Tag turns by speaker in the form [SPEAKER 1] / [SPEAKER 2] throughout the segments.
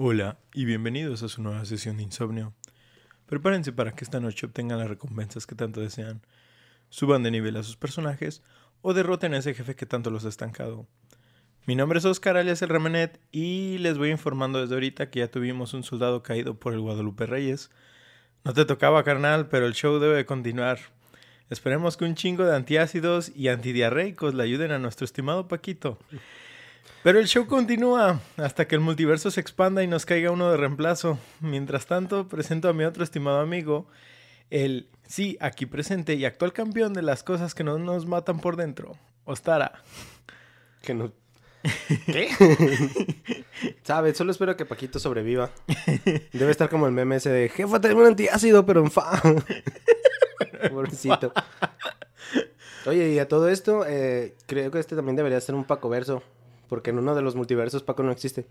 [SPEAKER 1] Hola y bienvenidos a su nueva sesión de insomnio. Prepárense para que esta noche obtengan las recompensas que tanto desean, suban de nivel a sus personajes o derroten a ese jefe que tanto los ha estancado. Mi nombre es Oscar alias el Remenet y les voy informando desde ahorita que ya tuvimos un soldado caído por el Guadalupe Reyes. No te tocaba carnal, pero el show debe continuar. Esperemos que un chingo de antiácidos y antidiarreicos le ayuden a nuestro estimado Paquito. Pero el show continúa hasta que el multiverso se expanda y nos caiga uno de reemplazo. Mientras tanto, presento a mi otro estimado amigo, el sí, aquí presente y actual campeón de las cosas que no nos matan por dentro, Ostara.
[SPEAKER 2] Que no. ¿Qué? ¿Sabes? Solo espero que Paquito sobreviva. Debe estar como el meme ese de jefa, tengo un antiácido, pero en fa. Pobrecito. Oye, y a todo esto, eh, creo que este también debería ser un Paco verso. Porque en uno de los multiversos Paco no existe.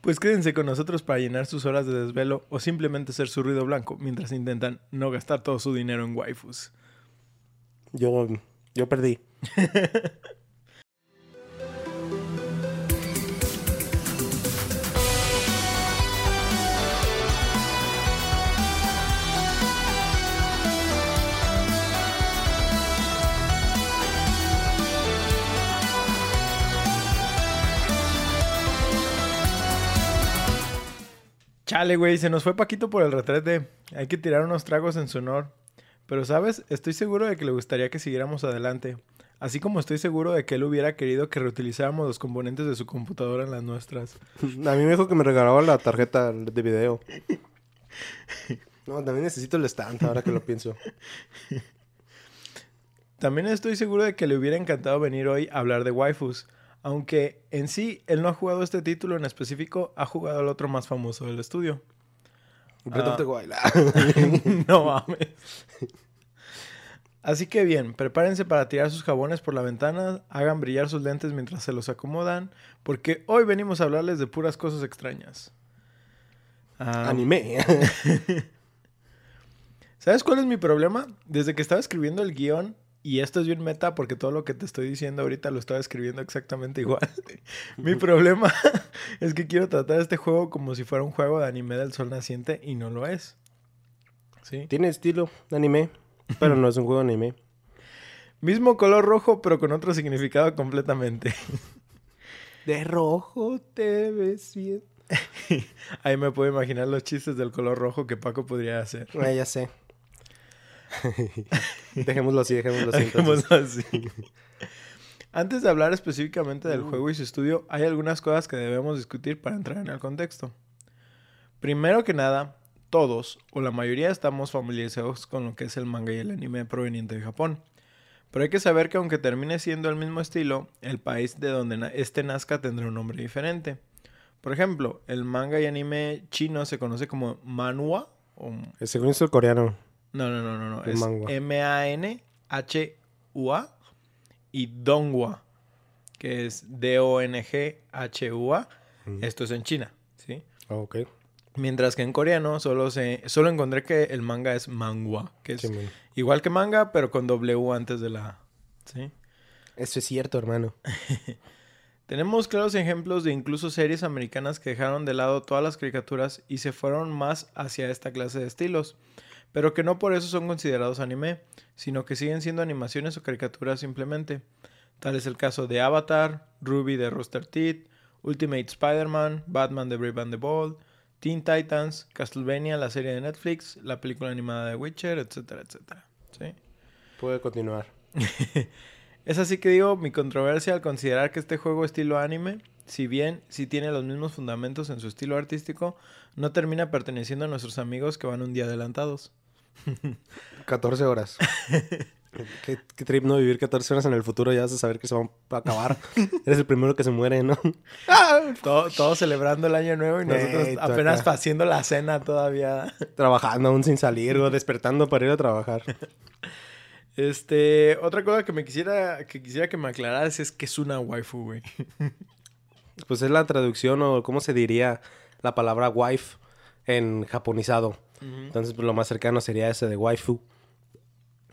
[SPEAKER 1] Pues quédense con nosotros para llenar sus horas de desvelo o simplemente ser su ruido blanco mientras intentan no gastar todo su dinero en waifus.
[SPEAKER 2] Yo, yo perdí.
[SPEAKER 1] Chale, güey, se nos fue Paquito por el retrete. Hay que tirar unos tragos en su honor. Pero, ¿sabes? Estoy seguro de que le gustaría que siguiéramos adelante. Así como estoy seguro de que él hubiera querido que reutilizáramos los componentes de su computadora en las nuestras.
[SPEAKER 2] A mí me dijo que me regalaba la tarjeta de video. No, también necesito el stand ahora que lo pienso.
[SPEAKER 1] También estoy seguro de que le hubiera encantado venir hoy a hablar de waifus. Aunque en sí él no ha jugado este título en específico, ha jugado el otro más famoso del estudio.
[SPEAKER 2] Breath of the Wild.
[SPEAKER 1] no mames. Así que bien, prepárense para tirar sus jabones por la ventana, hagan brillar sus lentes mientras se los acomodan, porque hoy venimos a hablarles de puras cosas extrañas. Ah,
[SPEAKER 2] Anime.
[SPEAKER 1] ¿Sabes cuál es mi problema? Desde que estaba escribiendo el guion, y esto es bien meta porque todo lo que te estoy diciendo ahorita lo estaba escribiendo exactamente igual. Mi problema es que quiero tratar este juego como si fuera un juego de anime del sol naciente y no lo es. ¿Sí?
[SPEAKER 2] Tiene estilo de anime, pero no es un juego de anime.
[SPEAKER 1] Mismo color rojo, pero con otro significado completamente.
[SPEAKER 2] De rojo te ves bien.
[SPEAKER 1] Ahí me puedo imaginar los chistes del color rojo que Paco podría hacer.
[SPEAKER 2] Ah, ya sé. dejémoslo así, dejémoslo así.
[SPEAKER 1] Dejémoslo así. Antes de hablar específicamente del juego y su estudio, hay algunas cosas que debemos discutir para entrar en el contexto. Primero que nada, todos o la mayoría estamos familiarizados con lo que es el manga y el anime proveniente de Japón. Pero hay que saber que aunque termine siendo el mismo estilo, el país de donde este nazca tendrá un nombre diferente. Por ejemplo, el manga y anime chino se conoce como manhwa. O...
[SPEAKER 2] Según es el coreano.
[SPEAKER 1] No, no, no, no, no. Es M-A-N-H-U-A y Donghua, que es D-O-N-G-H-U-A. Esto es en China, ¿sí?
[SPEAKER 2] ok.
[SPEAKER 1] Mientras que en coreano solo se solo encontré que el manga es manhwa, que es igual que manga, pero con W antes de la ¿sí?
[SPEAKER 2] Eso es cierto, hermano.
[SPEAKER 1] Tenemos claros ejemplos de incluso series americanas que dejaron de lado todas las caricaturas y se fueron más hacia esta clase de estilos pero que no por eso son considerados anime, sino que siguen siendo animaciones o caricaturas simplemente. Tal es el caso de Avatar, Ruby de Rooster Teeth, Ultimate Spider-Man, Batman de Brave and the Bold, Teen Titans, Castlevania, la serie de Netflix, la película animada de Witcher, etcétera, etcétera. ¿Sí?
[SPEAKER 2] Puede continuar.
[SPEAKER 1] es así que digo mi controversia al considerar que este juego estilo anime, si bien sí tiene los mismos fundamentos en su estilo artístico, no termina perteneciendo a nuestros amigos que van un día adelantados.
[SPEAKER 2] 14 horas. ¿Qué, trip no vivir 14 horas en el futuro ya vas a saber que se van a acabar. Eres el primero que se muere, ¿no?
[SPEAKER 1] Todos celebrando el año nuevo y nosotros apenas haciendo la cena todavía.
[SPEAKER 2] Trabajando aún sin salir o despertando para ir a trabajar.
[SPEAKER 1] Este, otra cosa que me quisiera que quisiera que me aclararas es que es una waifu, güey.
[SPEAKER 2] Pues es la traducción o cómo se diría la palabra wife en japonizado. Entonces, pues, lo más cercano sería ese de waifu.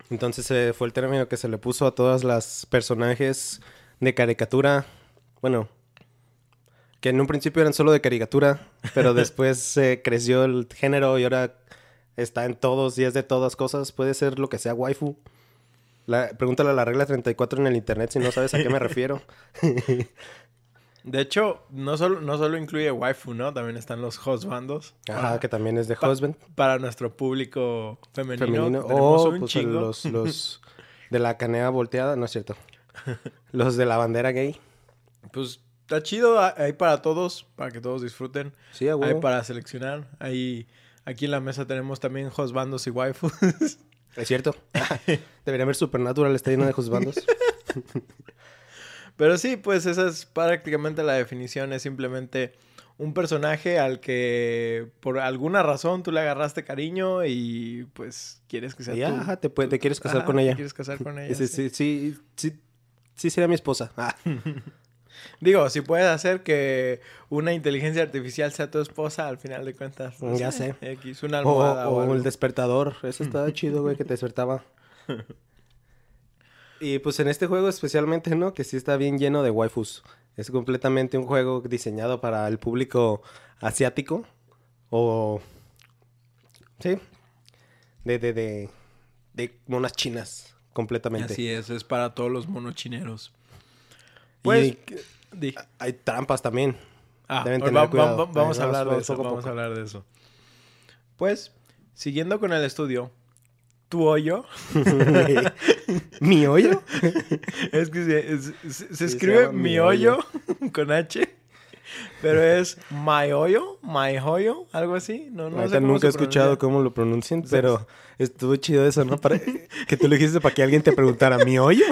[SPEAKER 2] Entonces, fue el término que se le puso a todas las personajes de caricatura Bueno, que en un principio eran solo de caricatura, pero después se creció el género y ahora está en todos y es de todas cosas. Puede ser lo que sea waifu. La, pregúntale a la regla 34 en el internet si no sabes a qué me refiero.
[SPEAKER 1] De hecho, no solo, no solo incluye waifu, ¿no? También están los husbandos.
[SPEAKER 2] Ajá,
[SPEAKER 1] Para-
[SPEAKER 2] que también es de
[SPEAKER 1] pa-
[SPEAKER 2] husband.
[SPEAKER 1] Para nuestro público femenino.
[SPEAKER 2] femenino.
[SPEAKER 1] tenemos
[SPEAKER 2] O
[SPEAKER 1] un
[SPEAKER 2] pues,
[SPEAKER 1] chingo.
[SPEAKER 2] los, los de la canea volteada, no es cierto. Los de la bandera gay.
[SPEAKER 1] Pues está chido, ha- hay para todos, para que todos disfruten.
[SPEAKER 2] Sí, a
[SPEAKER 1] Hay para seleccionar. Ahí, aquí en la mesa tenemos también husbandos y waifus.
[SPEAKER 2] Es cierto. Debería haber Supernatural, está lleno de juzbandos.
[SPEAKER 1] Pero sí, pues esa es prácticamente la definición. Es simplemente un personaje al que por alguna razón tú le agarraste cariño y pues quieres que sea
[SPEAKER 2] Y ya,
[SPEAKER 1] tú.
[SPEAKER 2] ajá, te, puede- te quieres casar
[SPEAKER 1] Ajá,
[SPEAKER 2] con
[SPEAKER 1] te
[SPEAKER 2] ella.
[SPEAKER 1] quieres casar con ella.
[SPEAKER 2] Sí,
[SPEAKER 1] sí.
[SPEAKER 2] sí, sí, sí, sería mi esposa. Ah,
[SPEAKER 1] Digo, si puedes hacer que una inteligencia artificial sea tu esposa, al final de cuentas. no
[SPEAKER 2] Ya sé.
[SPEAKER 1] X, una
[SPEAKER 2] o
[SPEAKER 1] almohada o,
[SPEAKER 2] el despertador. Eso estaba chido, güey, que te despertaba. Y pues en este juego especialmente, ¿no? Que sí está bien lleno de waifus. Es completamente un juego diseñado para el público asiático. O... Sí. De, de, de, de monas chinas. Completamente.
[SPEAKER 1] Así es, es para todos los monochineros.
[SPEAKER 2] Y
[SPEAKER 1] Pues, di.
[SPEAKER 2] hay trampas también.
[SPEAKER 1] Ah,
[SPEAKER 2] Deben tener
[SPEAKER 1] va-
[SPEAKER 2] cuidado.
[SPEAKER 1] va- va- vamos a hablar de eso.
[SPEAKER 2] poco
[SPEAKER 1] Vamos a hablar de eso. Pues, siguiendo con el estudio, tu hoyo
[SPEAKER 2] ¿Mi hoyo?
[SPEAKER 1] es que se, es- se- se
[SPEAKER 2] se
[SPEAKER 1] escribe
[SPEAKER 2] llama
[SPEAKER 1] mi hoyo con H, pero es my hoyo, my hoyo, algo así. No, sé
[SPEAKER 2] nunca
[SPEAKER 1] se
[SPEAKER 2] he escuchado cómo lo pronuncian, pero estuvo chido eso, ¿no? Para que tú lo dijiste para que alguien te preguntara, ¿mi hoyo?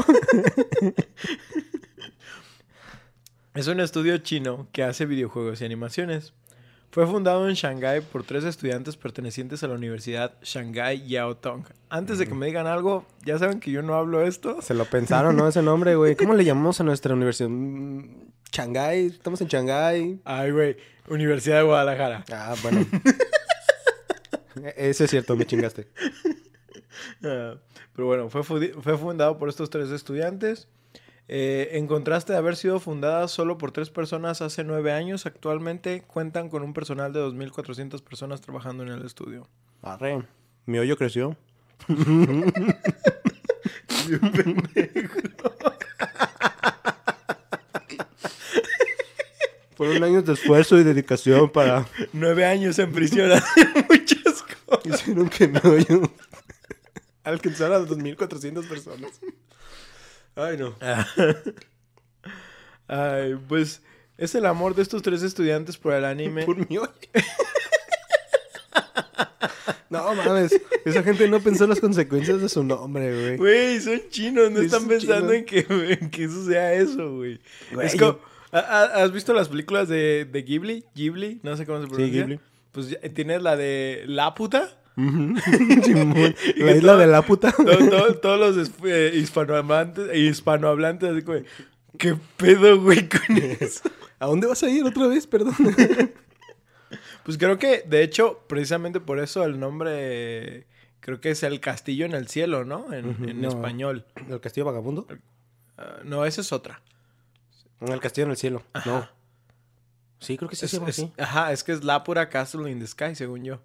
[SPEAKER 1] Es un estudio chino que hace videojuegos y animaciones. Fue fundado en Shanghái por tres estudiantes pertenecientes a la Universidad Shanghai Yao Tong. Antes de que me digan algo, ya saben que yo no hablo esto.
[SPEAKER 2] Se lo pensaron, ¿no? Ese nombre, güey. ¿Cómo le llamamos a nuestra universidad? Mm, Shanghái, estamos en Shanghái.
[SPEAKER 1] Ay, güey, Universidad de Guadalajara.
[SPEAKER 2] Ah, bueno. Eso es cierto, me chingaste.
[SPEAKER 1] Ah, Pero bueno, fue, fue fundado por estos tres estudiantes. Eh, en contraste de haber sido fundada solo por tres personas hace nueve años, actualmente cuentan con un personal de 2.400 personas trabajando en el estudio.
[SPEAKER 2] Arre. Mi hoyo creció. Fueron años de esfuerzo y dedicación para...
[SPEAKER 1] Nueve años en prisión muchas cosas.
[SPEAKER 2] Hicieron que mi hoyo alcanzara a 2.400 personas. Ay, no.
[SPEAKER 1] Ay, pues es el amor de estos tres estudiantes por el anime.
[SPEAKER 2] Por mi hoyo. No mames, esa gente no pensó las consecuencias de su nombre, güey.
[SPEAKER 1] Güey, son chinos, no
[SPEAKER 2] Sí,
[SPEAKER 1] están pensando en que, en que eso sea eso, güey. Es como, ¿ha- ha- ¿Has visto las películas de, de Ghibli? Ghibli, no sé cómo se pronuncia.
[SPEAKER 2] Ghibli.
[SPEAKER 1] Pues tienes la de La Puta.
[SPEAKER 2] La isla
[SPEAKER 1] todo-
[SPEAKER 2] de la puta.
[SPEAKER 1] To- to- todos los eh, hispanohablantes, hispanohablantes, así como, ¿qué pedo, güey, con eso?
[SPEAKER 2] ¿A dónde vas a ir otra vez? Perdón.
[SPEAKER 1] Pues creo que, de hecho, precisamente por eso el nombre, creo que es El Castillo en el Cielo, ¿no? En,
[SPEAKER 2] Ujú,
[SPEAKER 1] en
[SPEAKER 2] no.
[SPEAKER 1] español.
[SPEAKER 2] ¿El castillo vagabundo?
[SPEAKER 1] Ah, no, esa es otra.
[SPEAKER 2] El castillo en el cielo.
[SPEAKER 1] Ajá.
[SPEAKER 2] No. Sí, creo que sí
[SPEAKER 1] Es-
[SPEAKER 2] se llama
[SPEAKER 1] es-
[SPEAKER 2] así.
[SPEAKER 1] Ajá, es que es La Pura Castle in the Sky, según yo.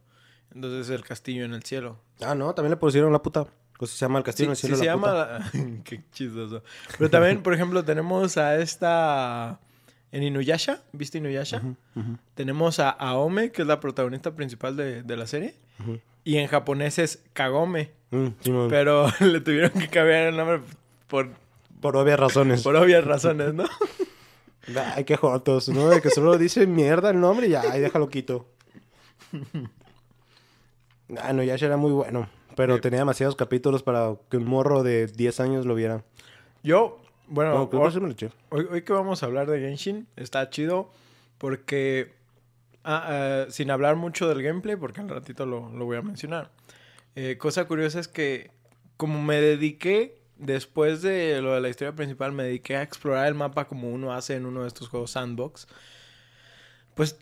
[SPEAKER 1] Entonces el castillo en el cielo.
[SPEAKER 2] Ah, no, también le pusieron la puta. Pues se llama el castillo
[SPEAKER 1] Sí,
[SPEAKER 2] en el
[SPEAKER 1] sí
[SPEAKER 2] cielo.
[SPEAKER 1] se
[SPEAKER 2] la
[SPEAKER 1] llama...
[SPEAKER 2] puta.
[SPEAKER 1] la- Qué chistoso. Pero también, por ejemplo, tenemos a esta... En Inuyasha, ¿viste Inuyasha? Tenemos a Aome, que es la protagonista principal de, de la serie. Y en japonés es Kagome.
[SPEAKER 2] Mm.
[SPEAKER 1] Pero le tuvieron que cambiar el nombre por,
[SPEAKER 2] Por obvias razones.
[SPEAKER 1] por obvias razones, ¿no?
[SPEAKER 2] Ay, qué jotos, ¿no? De que solo dice mierda el nombre y ya, ahí déjalo quito. Ah, no, ya era muy bueno. Pero
[SPEAKER 1] Sí.
[SPEAKER 2] tenía demasiados capítulos para que un morro de 10 años lo viera.
[SPEAKER 1] Yo, bueno,
[SPEAKER 2] No.
[SPEAKER 1] Hoy, hoy que vamos a hablar de Genshin, está chido porque, ah, ah, sin hablar mucho del gameplay, porque al ratito lo, lo voy a mencionar, eh, cosa curiosa es que como me dediqué, después de lo de la historia principal, me dediqué a explorar el mapa como uno hace en uno de estos juegos sandbox, pues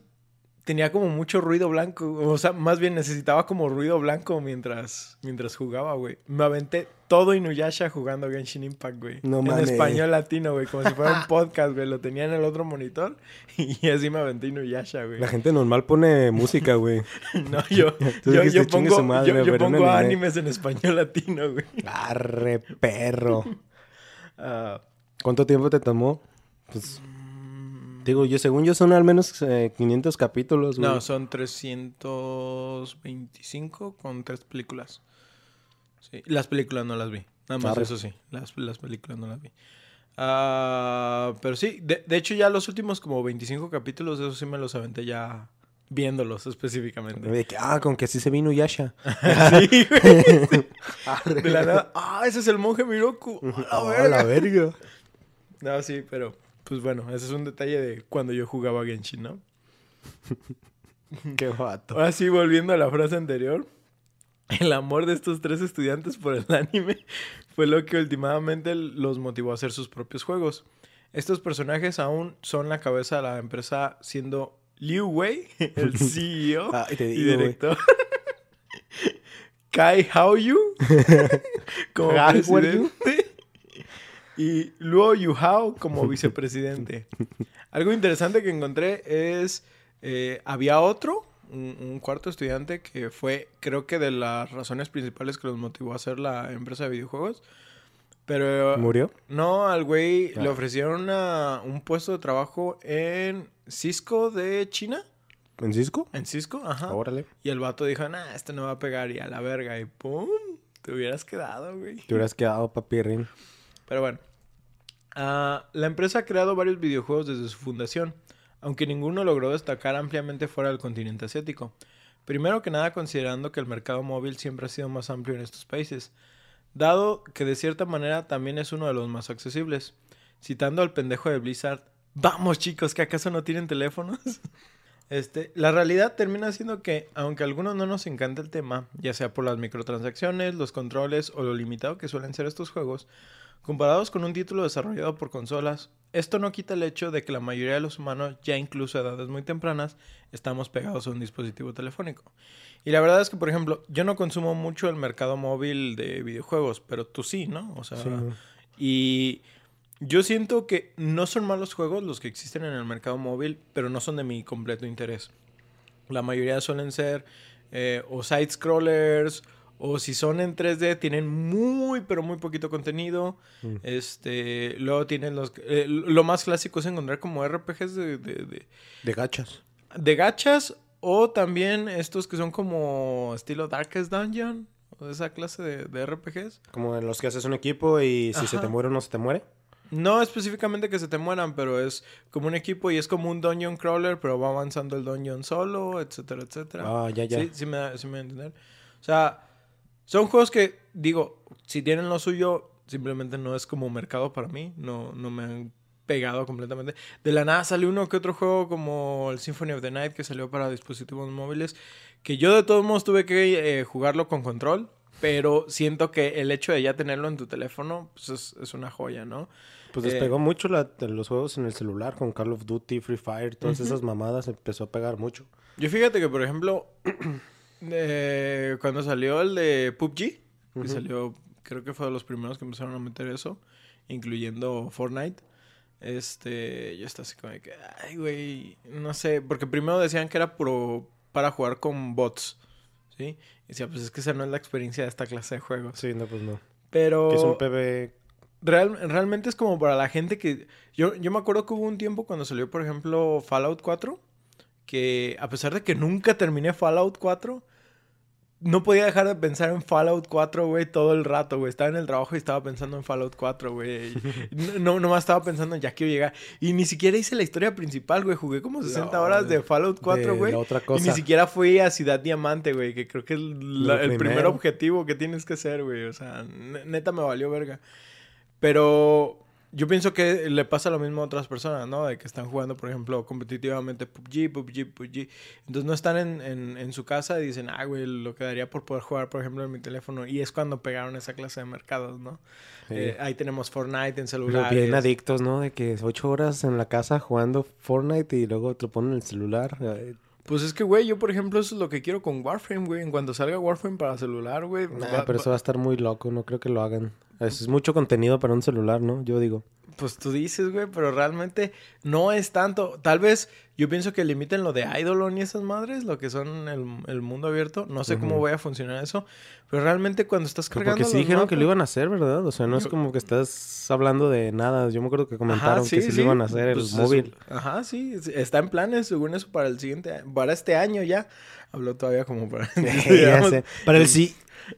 [SPEAKER 1] tenía como mucho ruido blanco. O sea, más bien necesitaba como ruido blanco mientras, mientras jugaba, güey. Me aventé todo Inuyasha jugando Genshin Impact, güey.
[SPEAKER 2] No
[SPEAKER 1] en español latino, güey. Como si fuera un podcast, güey. Lo tenía en el otro monitor y así me aventé Inuyasha, güey.
[SPEAKER 2] La gente normal pone música, güey.
[SPEAKER 1] No, yo, yo, yo
[SPEAKER 2] "Chingue
[SPEAKER 1] pongo,
[SPEAKER 2] madre,
[SPEAKER 1] yo, pongo
[SPEAKER 2] anime".
[SPEAKER 1] animes en español latino, güey.
[SPEAKER 2] Arre, perro.
[SPEAKER 1] Ah,
[SPEAKER 2] ¿Cuánto tiempo te tomó? Pues, digo, yo según yo son al menos eh, 500 capítulos, güey.
[SPEAKER 1] no, son 325 con tres películas. Sí, las películas no las vi. Nada más
[SPEAKER 2] Arre.
[SPEAKER 1] eso sí, las, las películas no las vi. Ah, pero sí, de, de hecho ya los últimos como 25 capítulos, eso sí me los aventé ya viéndolos específicamente.
[SPEAKER 2] De que, ah, con que así se vino Yasha.
[SPEAKER 1] sí, güey. De la nada, ah, ese es el monje Miroku. A la verga. No, sí, pero pues bueno, ese es un detalle de cuando yo jugaba Genshin, ¿no?
[SPEAKER 2] Qué vato.
[SPEAKER 1] Ahora sí, volviendo a la frase anterior, el amor de estos tres estudiantes por el anime fue lo que últimamente los motivó a hacer sus propios juegos. Estos personajes aún son la cabeza de la empresa siendo Liu Wei, el CEO
[SPEAKER 2] te
[SPEAKER 1] y
[SPEAKER 2] digo,
[SPEAKER 1] director. Kai Haoyu como presidente. Y Luo Yuhao como vicepresidente. Algo interesante que encontré es, eh, había otro, un, un cuarto estudiante que fue, creo que de las razones principales que los motivó a hacer la empresa de videojuegos. Pero
[SPEAKER 2] ¿Murió?
[SPEAKER 1] no, al güey le
[SPEAKER 2] Ah.
[SPEAKER 1] ofrecieron una- un puesto de trabajo en Cisco de China.
[SPEAKER 2] ¿En Cisco?
[SPEAKER 1] En Cisco, ajá.
[SPEAKER 2] Órale.
[SPEAKER 1] Y el vato dijo, nah, este no va a pegar y a la verga. Y pum, te hubieras quedado, güey.
[SPEAKER 2] Te hubieras quedado papirrín.
[SPEAKER 1] Pero bueno. Ah, la empresa ha creado varios videojuegos desde su fundación, aunque ninguno logró destacar ampliamente fuera del continente asiático. Primero que nada considerando que el mercado móvil siempre ha sido más amplio en estos países, dado que de cierta manera también es uno de los más accesibles. Citando al pendejo de Blizzard, vamos chicos, que acaso no tienen teléfonos. Este, la realidad termina siendo que, aunque a algunos no nos encanta el tema, ya sea por las microtransacciones, los controles o lo limitado que suelen ser estos juegos, comparados con un título desarrollado por consolas, esto no quita el hecho de que la mayoría de los humanos, ya incluso a edades muy tempranas, estamos pegados a un dispositivo telefónico. Y la verdad es que, por ejemplo, yo no consumo mucho el mercado móvil de videojuegos, pero tú sí, ¿no? O sea,
[SPEAKER 2] Sí.
[SPEAKER 1] y yo siento que no son malos juegos los que existen en el mercado móvil, pero no son de mi completo interés. La mayoría suelen ser eh, o side scrollers o si son en 3D tienen muy pero muy poquito contenido.
[SPEAKER 2] Mm.
[SPEAKER 1] Este, luego tienen los eh, lo más clásico es encontrar como RPGs de, de, de,
[SPEAKER 2] De gachas.
[SPEAKER 1] de gachas o también estos que son como estilo Darkest Dungeon o esa clase de, de RPGs.
[SPEAKER 2] Como en los que haces un equipo y si se te muere uno se te muere.
[SPEAKER 1] No específicamente que se te mueran, pero es como un equipo y es como un dungeon crawler, pero va avanzando el dungeon solo, etcétera, etcétera.
[SPEAKER 2] Ah, ya, ya.
[SPEAKER 1] Sí, sí me, sí me a entender. O sea, son juegos que, digo, si tienen lo suyo, simplemente no es como mercado para mí. No, no me han pegado completamente. De la nada salió uno que otro juego como el Symphony of the Night que salió para dispositivos móviles, que yo de todos modos tuve que eh, jugarlo con control. Pero siento que el hecho de ya tenerlo en tu teléfono pues es, es una joya, ¿no?
[SPEAKER 2] Pues
[SPEAKER 1] Eh,
[SPEAKER 2] despegó mucho la- los juegos en el celular con Call of Duty, Free Fire, todas esas mamadas empezó a pegar mucho.
[SPEAKER 1] Yo fíjate que, por ejemplo, eh, cuando salió el de PUBG, que salió, creo que fue de los primeros que empezaron a meter eso, incluyendo Fortnite. Este, yo estaba así como de que, ay, güey, no sé, porque primero decían que era puro para jugar con bots, ¿sí? Y decía, pues es que esa no es la experiencia de esta clase de juegos.
[SPEAKER 2] Sí, no, pues no.
[SPEAKER 1] Pero
[SPEAKER 2] Que es un PB.
[SPEAKER 1] real- realmente es como para la gente que... Yo, yo me acuerdo que hubo un tiempo cuando salió, por ejemplo, Fallout 4, que a pesar de que nunca terminé Fallout 4, no podía dejar de pensar en Fallout 4, güey, todo el rato, güey. Estaba en el trabajo y estaba pensando en Fallout 4, güey. No, no, nomás estaba pensando en ya quiero llegar. Y ni siquiera hice la historia principal, güey. Jugué como 60
[SPEAKER 2] No,
[SPEAKER 1] horas de Fallout 4,
[SPEAKER 2] de
[SPEAKER 1] güey. Y ni siquiera fui a Ciudad Diamante, güey, que creo que es la- el primer objetivo que tienes que hacer, güey. O sea, ne- neta me valió verga. Pero yo pienso que le pasa lo mismo a otras personas, ¿no? De que están jugando, por ejemplo, competitivamente PUBG, PUBG, PUBG. Entonces no están en, en, en su casa y dicen, ah, güey, lo que daría por poder jugar, por ejemplo, en mi teléfono. Y es cuando pegaron esa clase de mercados, ¿no?
[SPEAKER 2] Sí.
[SPEAKER 1] Eh, ahí tenemos Fortnite en celular.
[SPEAKER 2] bien adictos, ¿no? De que ocho horas en la casa jugando Fortnite y luego te ponen en el celular. eh,
[SPEAKER 1] Pues es que, güey, yo por ejemplo eso es lo que quiero con Warframe, güey. En cuanto salga Warframe para celular, güey.
[SPEAKER 2] Nah,
[SPEAKER 1] va-
[SPEAKER 2] pero eso va a estar muy loco, no creo que lo hagan. Es es mucho contenido para un celular, ¿no? Yo digo.
[SPEAKER 1] Pues tú dices, güey, pero realmente no es tanto. Tal vez yo pienso que limiten lo de Eidolon y esas madres, lo que son el, el mundo abierto. No sé cómo vaya a funcionar eso. Pero realmente cuando estás
[SPEAKER 2] Pero
[SPEAKER 1] cargando.
[SPEAKER 2] Porque sí dijeron que lo iban a hacer, ¿verdad? O sea, no es como que estás hablando de nada. Yo me acuerdo que comentaron
[SPEAKER 1] Ajá,
[SPEAKER 2] que sí, lo iban a hacer el
[SPEAKER 1] Pues eso-
[SPEAKER 2] móvil.
[SPEAKER 1] Ajá, sí. es- Está en planes, según eso, para el siguiente Para este año ya. Habló todavía como para.
[SPEAKER 2] Para el sí.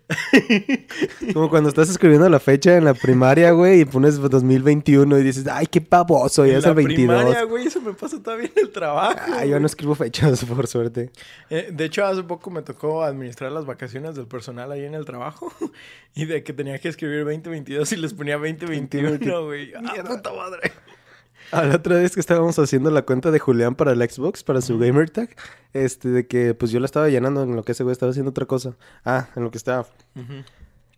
[SPEAKER 2] Como cuando estás escribiendo la fecha en la primaria, güey, y pones 2021 y dices, ay, qué pavoso, ya
[SPEAKER 1] en
[SPEAKER 2] es
[SPEAKER 1] la
[SPEAKER 2] el 22.
[SPEAKER 1] primaria, güey, eso me pasa todavía en el trabajo.
[SPEAKER 2] Ah, yo no escribo fechas, por suerte.
[SPEAKER 1] Eh, de hecho, hace poco me tocó administrar las vacaciones del personal ahí en el trabajo y de que tenía que escribir 2022 y les ponía 2021, güey. ¡Ah, puta madre!
[SPEAKER 2] A la otra vez que estábamos haciendo la cuenta de Julián para el Xbox, para su gamer tag, este, de que pues yo la estaba llenando en lo que ese güey estaba haciendo otra cosa. Ah, en lo que estaba.
[SPEAKER 1] Ujú.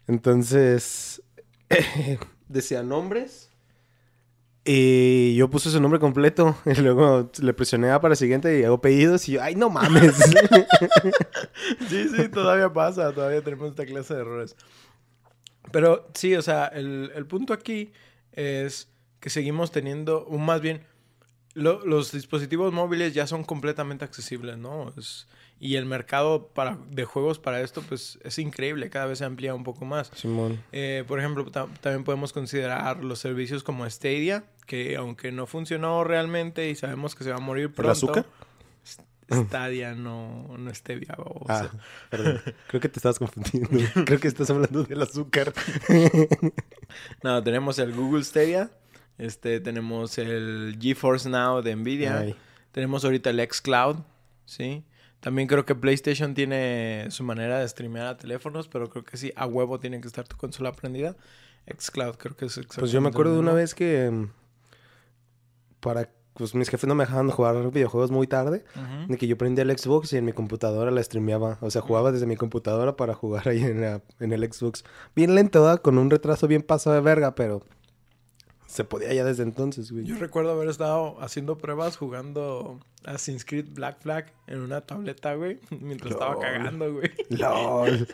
[SPEAKER 2] Entonces, decía nombres. Y yo puse su nombre completo. Y luego le presioné A para siguiente y hago pedidos. Y yo, ay, no mames.
[SPEAKER 1] Sí, sí, todavía pasa, todavía tenemos esta clase de errores. Pero sí, o sea, el, el punto aquí es que seguimos teniendo, o más bien, lo- los dispositivos móviles ya son completamente accesibles, ¿no? Es- y el mercado para, de juegos para esto, pues, es increíble, cada vez se amplía un poco más.
[SPEAKER 2] Simón.
[SPEAKER 1] Eh, por ejemplo, ta- también podemos considerar los servicios como Stadia, que aunque no funcionó realmente y sabemos que se va a morir pronto.
[SPEAKER 2] azúcar?
[SPEAKER 1] Stadia, no, no Stevia. baboso.
[SPEAKER 2] Ah, perdón. Creo que te estabas confundiendo. Creo que estás hablando del azúcar.
[SPEAKER 1] No, tenemos el Google Stadia, este, tenemos el GeForce Now de Nvidia,
[SPEAKER 2] Ay.
[SPEAKER 1] tenemos ahorita el xCloud, ¿sí? También creo que PlayStation tiene su manera de streamear a teléfonos, pero creo que sí, a huevo tiene que estar tu consola prendida. xCloud creo que es exactamente
[SPEAKER 2] Pues yo me acuerdo de una vez que mm, para pues mis jefes no me dejaban jugar videojuegos muy tarde,
[SPEAKER 1] Ujú.
[SPEAKER 2] de que yo prendía el Xbox y en mi computadora la streameaba, o sea, jugaba desde mi computadora para jugar ahí en, la- en el Xbox. Bien lento, ¿verdad? con un retraso bien pasado de verga, pero se podía ya desde entonces, güey.
[SPEAKER 1] Yo recuerdo haber estado haciendo pruebas jugando Assassin's Creed Black Flag en una tableta, güey, mientras estaba cagando, güey.
[SPEAKER 2] LOL.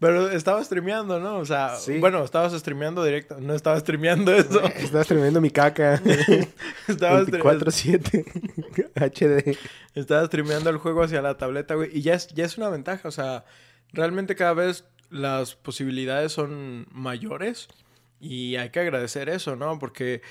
[SPEAKER 1] Pero estaba streameando, ¿no? O sea,
[SPEAKER 2] Sí.
[SPEAKER 1] bueno, estabas streameando directo. No estaba streameando eso.
[SPEAKER 2] Estaba streameando mi caca.
[SPEAKER 1] estaba, stre-
[SPEAKER 2] 24-7 HD.
[SPEAKER 1] estaba streameando el juego hacia la tableta, güey. Y ya es, ya es una ventaja. O sea, realmente cada vez las posibilidades son mayores. Y hay que agradecer eso, ¿no? Porque,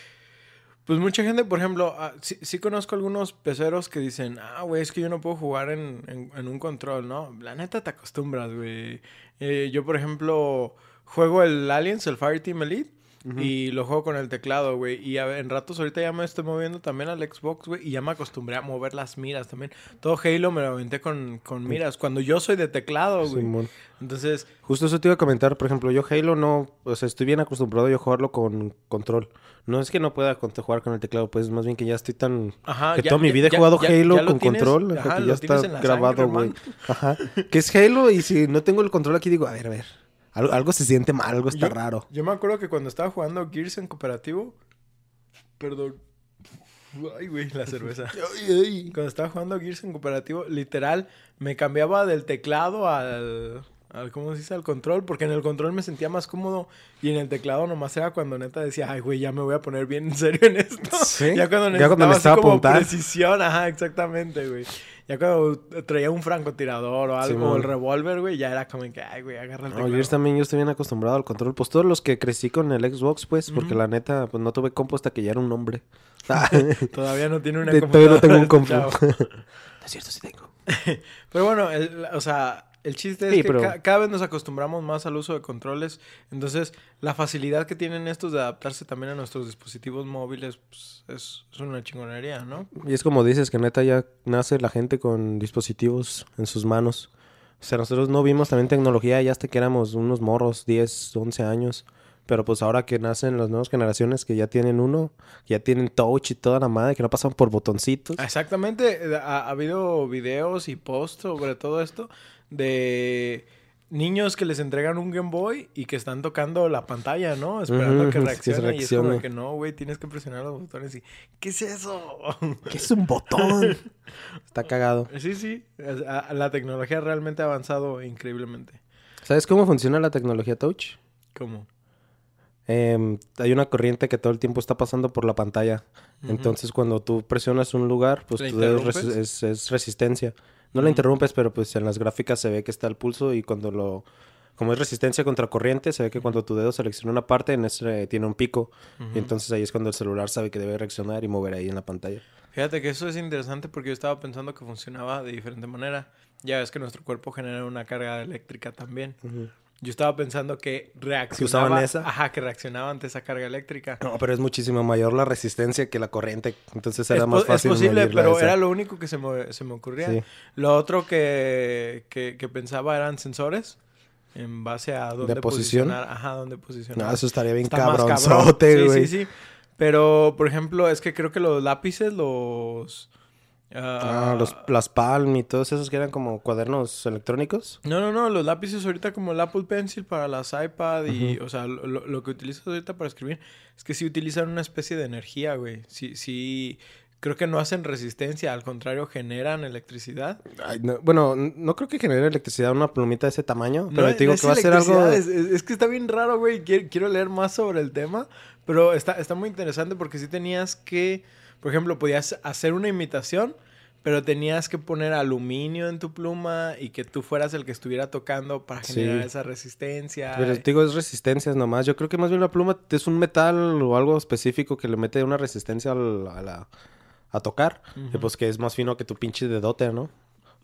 [SPEAKER 1] pues mucha gente, por ejemplo, ah, sí, conozco algunos peceros que dicen, ah, güey, es que yo no puedo jugar en, en- en un control, ¿no? La neta te acostumbras, güey. Eh, yo, por ejemplo, juego el Aliens, el Fireteam Elite. Y lo juego con el teclado, güey. Y a en ratos ahorita ya me estoy moviendo también al Xbox, güey. Y ya me acostumbré a mover las miras también. Todo Halo me lo aventé con, con miras. Cuando yo soy de teclado, güey.
[SPEAKER 2] Simón.
[SPEAKER 1] Entonces,
[SPEAKER 2] Justo eso te iba a comentar, por ejemplo, yo Halo no, o sea, estoy bien acostumbrado yo a jugarlo con control. No es que no pueda con- jugar con el teclado, pues más bien que ya estoy tan...
[SPEAKER 1] ajá.
[SPEAKER 2] que
[SPEAKER 1] ya-
[SPEAKER 2] toda mi
[SPEAKER 1] ya-
[SPEAKER 2] vida he jugado
[SPEAKER 1] ya-
[SPEAKER 2] Halo con
[SPEAKER 1] tienes-
[SPEAKER 2] control,
[SPEAKER 1] ajá,
[SPEAKER 2] que ya está grabado, güey. Ajá. Que es Halo y si no tengo el control aquí digo, a ver, a ver, algo, algo se siente mal, algo está
[SPEAKER 1] Yo-
[SPEAKER 2] raro.
[SPEAKER 1] Yo me acuerdo que cuando estaba jugando Gears en cooperativo. Perdón. Ay, güey, la cerveza. Cuando estaba jugando Gears en cooperativo, literal, me cambiaba del teclado al, al. ¿Cómo se dice? Al control, porque en el control me sentía más cómodo y en el teclado nomás era cuando neta decía, ay, güey, ya me voy a poner bien en serio en esto.
[SPEAKER 2] Sí,
[SPEAKER 1] Ya cuando
[SPEAKER 2] ya cuando
[SPEAKER 1] necesitaba así
[SPEAKER 2] necesitaba
[SPEAKER 1] como precisión, ajá, exactamente, güey. Ya cuando traía un francotirador o algo, o el revólver, güey, ya era como que, ay, güey, agarra el
[SPEAKER 2] No,
[SPEAKER 1] teclado.
[SPEAKER 2] Gears también yo estoy bien acostumbrado al control. Pues todos los que crecí con el Xbox, pues, porque la neta, pues no tuve compu hasta que ya era un hombre. Ah,
[SPEAKER 1] Todavía no tiene una
[SPEAKER 2] de- todavía no tengo un
[SPEAKER 1] computadora
[SPEAKER 2] compu. No es cierto, sí tengo.
[SPEAKER 1] Pero bueno, el- o sea, el chiste es
[SPEAKER 2] Sí,
[SPEAKER 1] que
[SPEAKER 2] pero-
[SPEAKER 1] ca- cada vez nos acostumbramos más al uso de controles. Entonces, la facilidad que tienen estos de adaptarse también a nuestros dispositivos móviles pues, es, es una chingonería, ¿no?
[SPEAKER 2] Y es como dices, que neta ya nace la gente con dispositivos en sus manos. O sea, nosotros no vimos también tecnología ya hasta que éramos unos morros, 10, 11 años. Pero pues ahora que nacen las nuevas generaciones que ya tienen uno, ya tienen touch y toda la madre, que no pasan por botoncitos.
[SPEAKER 1] Exactamente. eh, Ha, ha habido videos y posts sobre todo esto de niños que les entregan un Game Boy y que están tocando la pantalla, ¿no? Esperando
[SPEAKER 2] Ujú,
[SPEAKER 1] que
[SPEAKER 2] que
[SPEAKER 1] reaccione. Y es como que no, güey, tienes que presionar los botones y... ¿Qué es eso?
[SPEAKER 2] ¿Qué es un botón? Está cagado.
[SPEAKER 1] sí, sí. La tecnología realmente ha avanzado increíblemente.
[SPEAKER 2] ¿Sabes cómo funciona la tecnología touch?
[SPEAKER 1] ¿Cómo?
[SPEAKER 2] Em, hay una corriente que todo el tiempo está pasando por la pantalla. Entonces, cuando tú presionas un lugar, pues
[SPEAKER 1] ¿La
[SPEAKER 2] tu dedo es resistencia. No la interrumpes, pero pues en las gráficas se ve que está el pulso y cuando lo... Como es resistencia contra corriente, se ve que cuando tu dedo selecciona una parte, en ese tiene un pico. Y entonces ahí es cuando el celular sabe que debe reaccionar y mover ahí en la pantalla.
[SPEAKER 1] Fíjate que eso es interesante porque yo estaba pensando que funcionaba de diferente manera. Ya ves que nuestro cuerpo genera una carga eléctrica también. Yo estaba pensando que reaccionaba...
[SPEAKER 2] usaban esa?
[SPEAKER 1] Ajá, que reaccionaba ante esa carga eléctrica.
[SPEAKER 2] No, pero es muchísimo mayor la resistencia que la corriente. Entonces era
[SPEAKER 1] es,
[SPEAKER 2] más
[SPEAKER 1] po- es
[SPEAKER 2] fácil.
[SPEAKER 1] posible, pero
[SPEAKER 2] esa.
[SPEAKER 1] era lo único que se me, se me ocurría.
[SPEAKER 2] Sí.
[SPEAKER 1] Lo otro que, que, que pensaba eran sensores en base a dónde
[SPEAKER 2] posición?
[SPEAKER 1] posicionar. Ajá, dónde posicionar.
[SPEAKER 2] No, eso estaría bien
[SPEAKER 1] Está más cabrón.
[SPEAKER 2] cabronzote,
[SPEAKER 1] Sí,
[SPEAKER 2] güey.
[SPEAKER 1] sí, sí. Pero, por ejemplo, es que creo que los lápices, los...
[SPEAKER 2] Ah,
[SPEAKER 1] ah,
[SPEAKER 2] los, las Palm y todos esos que eran como cuadernos electrónicos.
[SPEAKER 1] No, no, no, los lápices ahorita como el Apple Pencil para las iPad y, o sea, lo, lo- que utilizas ahorita para escribir es que sí utilizan una especie de energía, güey. Sí, sí, creo que no hacen resistencia, al contrario, generan electricidad.
[SPEAKER 2] Ay, no- bueno, no creo que genere electricidad una plumita de ese tamaño, pero
[SPEAKER 1] No,
[SPEAKER 2] te digo
[SPEAKER 1] no
[SPEAKER 2] que va a ser algo...
[SPEAKER 1] Es, es- es que está bien raro, güey. Quiero, quiero leer más sobre el tema, pero está, está muy interesante porque sí tenías que, por ejemplo, podías hacer una imitación, pero tenías que poner aluminio en tu pluma y que tú fueras el que estuviera tocando para
[SPEAKER 2] Sí.
[SPEAKER 1] generar esa resistencia.
[SPEAKER 2] Pero te digo, es resistencias nomás. Yo creo que más bien la pluma es un metal o algo específico que le mete una resistencia a, la, a tocar. Y pues que es más fino que tu pinche dedote, ¿no?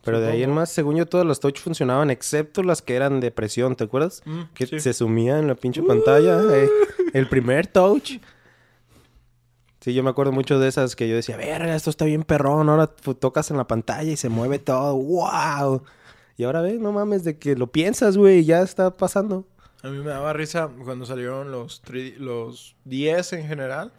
[SPEAKER 2] Pero de ahí en más, según yo, todas las touch funcionaban, excepto las que eran de presión, ¿te acuerdas?
[SPEAKER 1] Mm,
[SPEAKER 2] Que
[SPEAKER 1] sí.
[SPEAKER 2] se sumía en la pinche pantalla. eh, el primer touch. Sí, yo me acuerdo mucho de esas que yo decía, verga, esto está bien perrón. Ahora tocas en la pantalla y se mueve todo. ¡Wow! Y ahora ves, no mames, de que lo piensas, güey, ya está pasando.
[SPEAKER 1] A mí me daba risa cuando salieron los, 3D los 10 en general,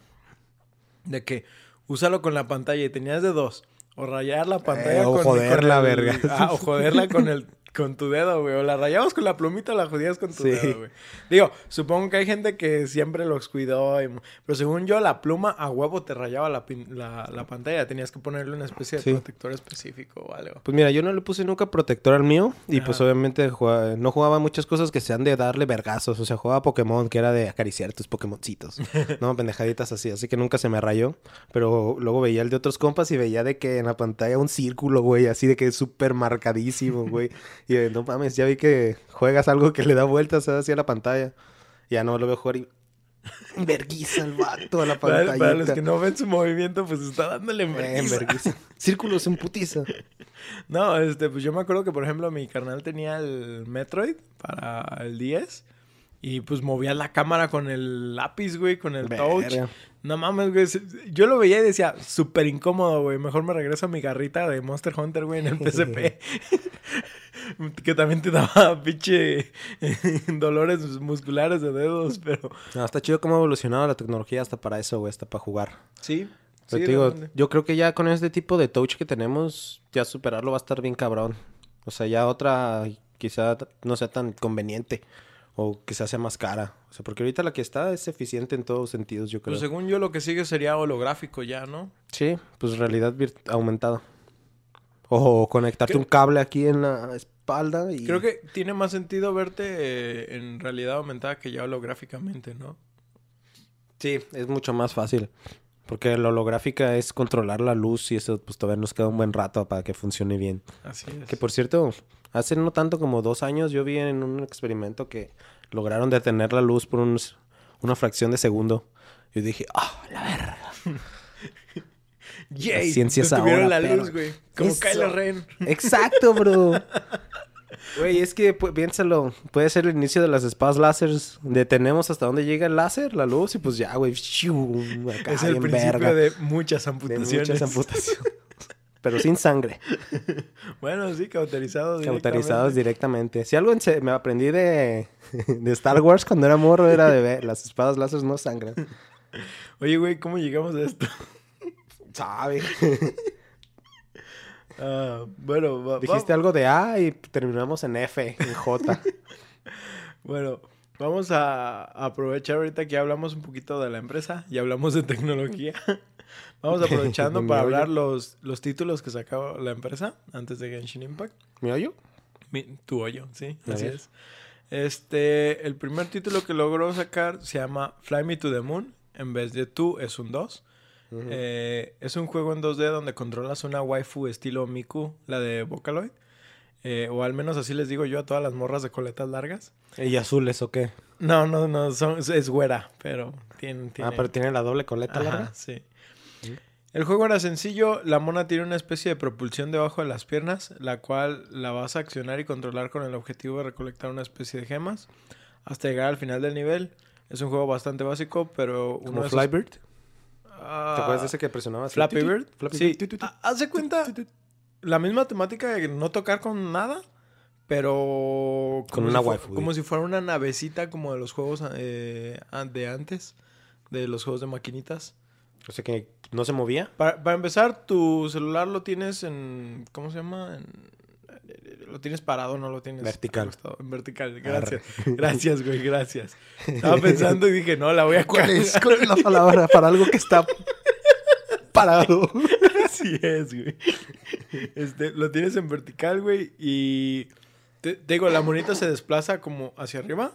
[SPEAKER 1] de que úsalo con la pantalla y tenías de dos. O rayar la pantalla
[SPEAKER 2] Eh, o
[SPEAKER 1] con,
[SPEAKER 2] joderla,
[SPEAKER 1] con el-
[SPEAKER 2] verga.
[SPEAKER 1] Ah, o joderla con el con tu dedo, güey. O la rayabas con la plumita o la jodías con tu
[SPEAKER 2] Sí.
[SPEAKER 1] dedo, güey. Digo, supongo que hay gente que siempre los cuidó. y- pero según yo, la pluma a huevo te rayaba la, pin- la, la pantalla. Tenías que ponerle una especie de
[SPEAKER 2] Sí.
[SPEAKER 1] protector específico o algo.
[SPEAKER 2] Pues mira, yo no le puse nunca protector al mío y pues obviamente jugaba- no jugaba muchas cosas que sean de darle vergazos. O sea, jugaba Pokémon, que era de acariciar tus Pokémoncitos. no, pendejaditas así. Así que nunca se me rayó. Pero luego veía el de otros compas y veía de que en la pantalla un círculo, güey. Así de que es súper marcadísimo, güey. y eh, no mames, ya vi que juegas algo que le da vueltas hacia la pantalla. Ya no lo veo jugar y... Verguiza el vato a la pantalla.
[SPEAKER 1] para los que no ven su movimiento, pues está dándole
[SPEAKER 2] En
[SPEAKER 1] vergüenza.
[SPEAKER 2] vergüenza. Círculos en putiza.
[SPEAKER 1] No, este, pues yo me acuerdo que, por ejemplo, mi carnal tenía el Metroid para el 10 y pues movía la cámara con el lápiz, güey, con el touch. No mames, güey. Yo lo veía y decía, súper incómodo, güey. Mejor me regreso a mi garrita de Monster Hunter, güey, en el PSP. Que también te daba pinche dolores musculares de dedos, pero...
[SPEAKER 2] No, está chido cómo ha evolucionado la tecnología hasta para eso, güey, hasta para jugar.
[SPEAKER 1] Sí.
[SPEAKER 2] Pero
[SPEAKER 1] sí,
[SPEAKER 2] te digo, yo creo que ya con este tipo de touch que tenemos, ya superarlo va a estar bien cabrón. O sea, ya otra quizá no sea tan conveniente o quizá sea más cara. O sea, porque ahorita la que está es eficiente en todos sentidos, yo creo.
[SPEAKER 1] Pues según yo lo que sigue sería holográfico ya, ¿no?
[SPEAKER 2] Sí, pues realidad aumentada. O conectarte
[SPEAKER 1] Creo-
[SPEAKER 2] un cable aquí en la espalda y...
[SPEAKER 1] Creo que tiene más sentido verte eh, en realidad aumentada que ya holográficamente, ¿no?
[SPEAKER 2] Sí, es mucho más fácil. Porque la holográfica es controlar la luz y eso pues todavía nos queda un buen rato para que funcione bien.
[SPEAKER 1] Así es.
[SPEAKER 2] Que por cierto, hace no tanto como dos años yo vi en un experimento que lograron detener la luz por unos- una fracción de segundo. Yo dije, ah, la verga. Ahora,
[SPEAKER 1] la
[SPEAKER 2] perro.
[SPEAKER 1] luz, güey. Como
[SPEAKER 2] Eso.
[SPEAKER 1] Kylo Ren.
[SPEAKER 2] Exacto, bro. Güey, es que pu- piénsalo, puede ser el inicio de las espadas láseres. Detenemos hasta dónde llega el láser, la luz, y pues ya, güey. acá,
[SPEAKER 1] es el principio
[SPEAKER 2] verga.
[SPEAKER 1] de muchas
[SPEAKER 2] De
[SPEAKER 1] amputaciones.
[SPEAKER 2] muchas amputaciones. Pero sin sangre.
[SPEAKER 1] Bueno, sí, cauterizados.
[SPEAKER 2] Cauterizados directamente. Si algo me aprendí de, de Star Wars cuando era morro era de ver, las espadas láser no sangran.
[SPEAKER 1] Oye, güey, ¿cómo llegamos a esto?
[SPEAKER 2] Sabe.
[SPEAKER 1] Ah, bueno, va-
[SPEAKER 2] Dijiste
[SPEAKER 1] va-
[SPEAKER 2] algo de A y terminamos en F, en J.
[SPEAKER 1] bueno, vamos a aprovechar ahorita que ya hablamos un poquito de la empresa y hablamos de tecnología. Vamos aprovechando
[SPEAKER 2] Mi
[SPEAKER 1] para
[SPEAKER 2] hoyo.
[SPEAKER 1] hablar los, los títulos que sacaba la empresa antes de Genshin Impact.
[SPEAKER 2] ¿Me oyo?
[SPEAKER 1] Mi- tu hoyo, sí, así es. Este, el primer título que logró sacar se llama Fly Me to the Moon. En vez de tú, es un 2. Eh, es un juego en 2D donde controlas una waifu estilo Miku, la de Vocaloid. Eh, o al menos así les digo yo a todas las morras de coletas largas.
[SPEAKER 2] ¿Y azules o qué?
[SPEAKER 1] No, no, no, son, es güera, pero tiene... tiene...
[SPEAKER 2] Ah, pero tiene la doble coleta
[SPEAKER 1] Ajá,
[SPEAKER 2] larga.
[SPEAKER 1] sí. El juego era sencillo, la mona tiene una especie de propulsión debajo de las piernas, la cual la vas a accionar y controlar con el objetivo de recolectar una especie de gemas hasta llegar al final del nivel. Es un juego bastante básico, pero uno
[SPEAKER 2] Como
[SPEAKER 1] de esos-
[SPEAKER 2] Flybird. ¿Te
[SPEAKER 1] Ah,
[SPEAKER 2] acuerdas de ese que presionabas?
[SPEAKER 1] Flappy Bird?
[SPEAKER 2] Flappy
[SPEAKER 1] sí.
[SPEAKER 2] Bird.
[SPEAKER 1] Ah, Haz de cuenta la misma temática de no tocar con nada, pero...
[SPEAKER 2] Con una
[SPEAKER 1] si
[SPEAKER 2] waifu,
[SPEAKER 1] Como si fuera una navecita como de los juegos eh, de antes, de los juegos de maquinitas.
[SPEAKER 2] O sea que no se movía.
[SPEAKER 1] Para, para empezar, tu celular lo tienes en... ¿Cómo se llama? En- lo tienes parado, no lo tienes...
[SPEAKER 2] Vertical.
[SPEAKER 1] En vertical, gracias. Gracias, güey, gracias. Estaba pensando y dije, no, la voy a
[SPEAKER 2] ¿Cuál es, cuál es la palabra para algo que está parado?
[SPEAKER 1] Así es, güey. Este, lo tienes en vertical, güey, y... Te, te digo, la monita se desplaza como hacia arriba.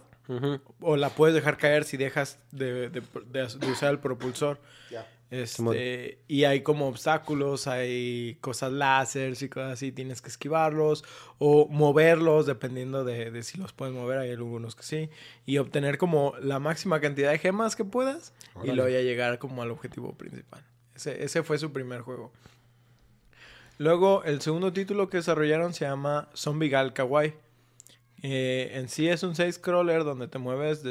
[SPEAKER 1] O la puedes dejar caer si dejas de, de- de- de usar el propulsor.
[SPEAKER 2] Ya.
[SPEAKER 1] Este, y hay como obstáculos, hay cosas láseres y cosas así, tienes que esquivarlos o moverlos dependiendo de, de si los puedes mover, hay algunos que sí, y obtener como la máxima cantidad de gemas que puedas y
[SPEAKER 2] Órale.
[SPEAKER 1] luego ya llegar como al objetivo principal. Ese, ese fue su primer juego. Luego, el segundo título que desarrollaron se llama Zombie Gal Kawaii. Eh, en sí es un 6-scroller donde te mueves,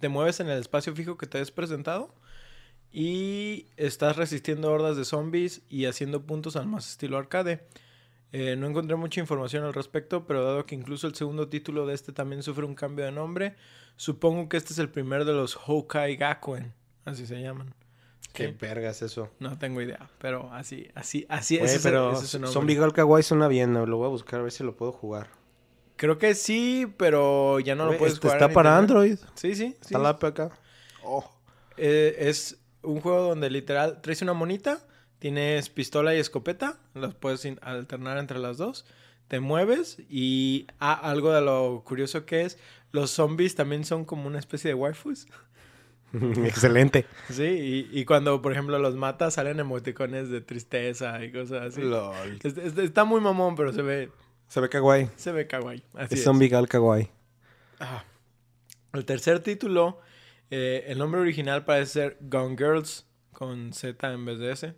[SPEAKER 1] te mueves en el espacio fijo que te has presentado y estás resistiendo hordas de zombies y haciendo puntos al más estilo arcade. Eh, no encontré mucha información al respecto, pero dado que incluso el segundo título de este también sufre un cambio de nombre, supongo que este es el primer de los Hokai Gakuen, así se llaman.
[SPEAKER 2] Qué
[SPEAKER 1] Sí.
[SPEAKER 2] verga es eso.
[SPEAKER 1] No tengo idea, pero así, así, así
[SPEAKER 2] Oye,
[SPEAKER 1] ese
[SPEAKER 2] pero
[SPEAKER 1] ese es nombre.
[SPEAKER 2] Zombie Girl Kawaii suena bien. ¿no? Lo voy a buscar a ver si lo puedo jugar.
[SPEAKER 1] Creo que sí, pero ya no lo puedes
[SPEAKER 2] este
[SPEAKER 1] jugar.
[SPEAKER 2] está para. Android.
[SPEAKER 1] Sí, sí. sí.
[SPEAKER 2] Está la app acá. Oh.
[SPEAKER 1] Eh, es un juego donde literal traes una monita, tienes pistola y escopeta, las puedes alternar entre las dos, te mueves y ah, algo de lo curioso que es, los zombies también son como una especie de waifus.
[SPEAKER 2] Excelente.
[SPEAKER 1] Sí, y, y cuando por ejemplo los matas salen emoticones de tristeza y cosas así.
[SPEAKER 2] Lol.
[SPEAKER 1] Es- es- está muy mamón, pero se ve,
[SPEAKER 2] Se ve kawaii.
[SPEAKER 1] se ve kawaii. Así
[SPEAKER 2] Es
[SPEAKER 1] es.
[SPEAKER 2] Zombie Girl Kawaii.
[SPEAKER 1] Ah. El tercer título, eh, el nombre original parece ser Gone Girls, con Z en vez de S.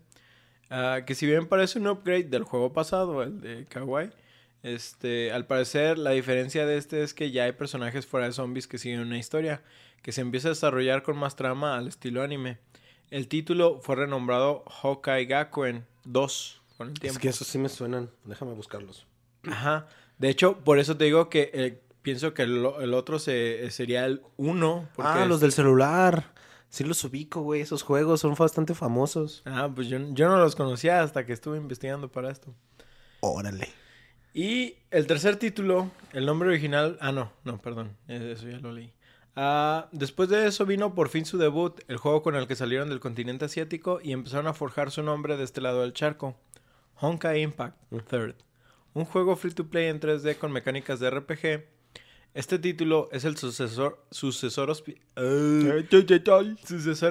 [SPEAKER 1] Ah, que si bien parece un upgrade del juego pasado, el de Kawaii, este, al parecer la diferencia de este es que ya hay personajes fuera de zombies que siguen una historia, que se empieza a desarrollar con más trama al estilo anime. El título fue renombrado Hokai Gakuen 2 con el tiempo.
[SPEAKER 2] Es que esos sí me suenan. Déjame buscarlos.
[SPEAKER 1] Ajá. De hecho, por eso te digo que eh, pienso que el, el otro se, sería el 1.
[SPEAKER 2] Ah, los del celular. Sí los ubico, güey. Esos juegos son bastante famosos.
[SPEAKER 1] Ah, pues yo, yo no los conocía hasta que estuve investigando para esto.
[SPEAKER 2] Órale.
[SPEAKER 1] Y el tercer título, el nombre original... Ah, no, no, perdón. eh, Eso ya lo leí. Ah, después de eso vino por fin su debut, el juego con el que salieron del continente asiático y empezaron a forjar su nombre de este lado del charco. Honkai Impact Third. Un juego free to play en 3D con mecánicas de RPG. Este título es el sucesor, sucesor,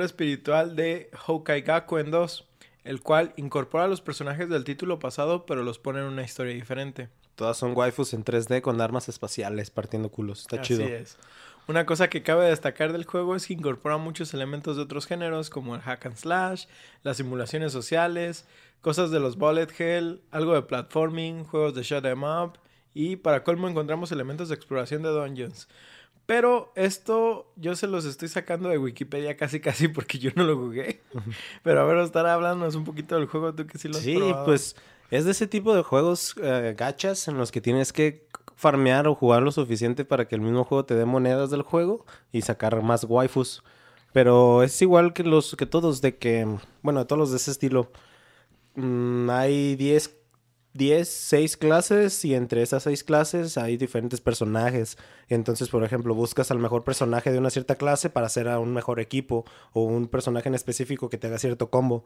[SPEAKER 1] espiritual de Hokai Gakuen 2, el cual incorpora los personajes del título pasado pero los pone en una historia diferente.
[SPEAKER 2] Todas son waifus en 3D con armas espaciales partiendo culos. Está
[SPEAKER 1] Así
[SPEAKER 2] chido.
[SPEAKER 1] es. Una cosa que cabe destacar del juego es que incorpora muchos elementos de otros géneros como el hack and slash, las simulaciones sociales, cosas de los bullet hell, algo de platforming, juegos de shut 'em up y para colmo encontramos elementos de exploración de dungeons. Pero esto yo se los estoy sacando de Wikipedia casi casi porque yo no lo jugué. Pero a ver, estar hablándonos un poquito del juego tú que sí lo has
[SPEAKER 2] Sí,
[SPEAKER 1] probado.
[SPEAKER 2] pues es de ese tipo de juegos eh, gachas en los que tienes que farmear o jugar lo suficiente para que el mismo juego te dé monedas del juego y sacar más waifus. Pero es igual que los que todos de que, bueno, todos los de ese estilo. Mm, hay 10 10, 6 clases y entre esas 6 clases hay diferentes personajes. Entonces, por ejemplo, buscas al mejor personaje de una cierta clase para hacer a un mejor equipo o un personaje en específico que te haga cierto combo.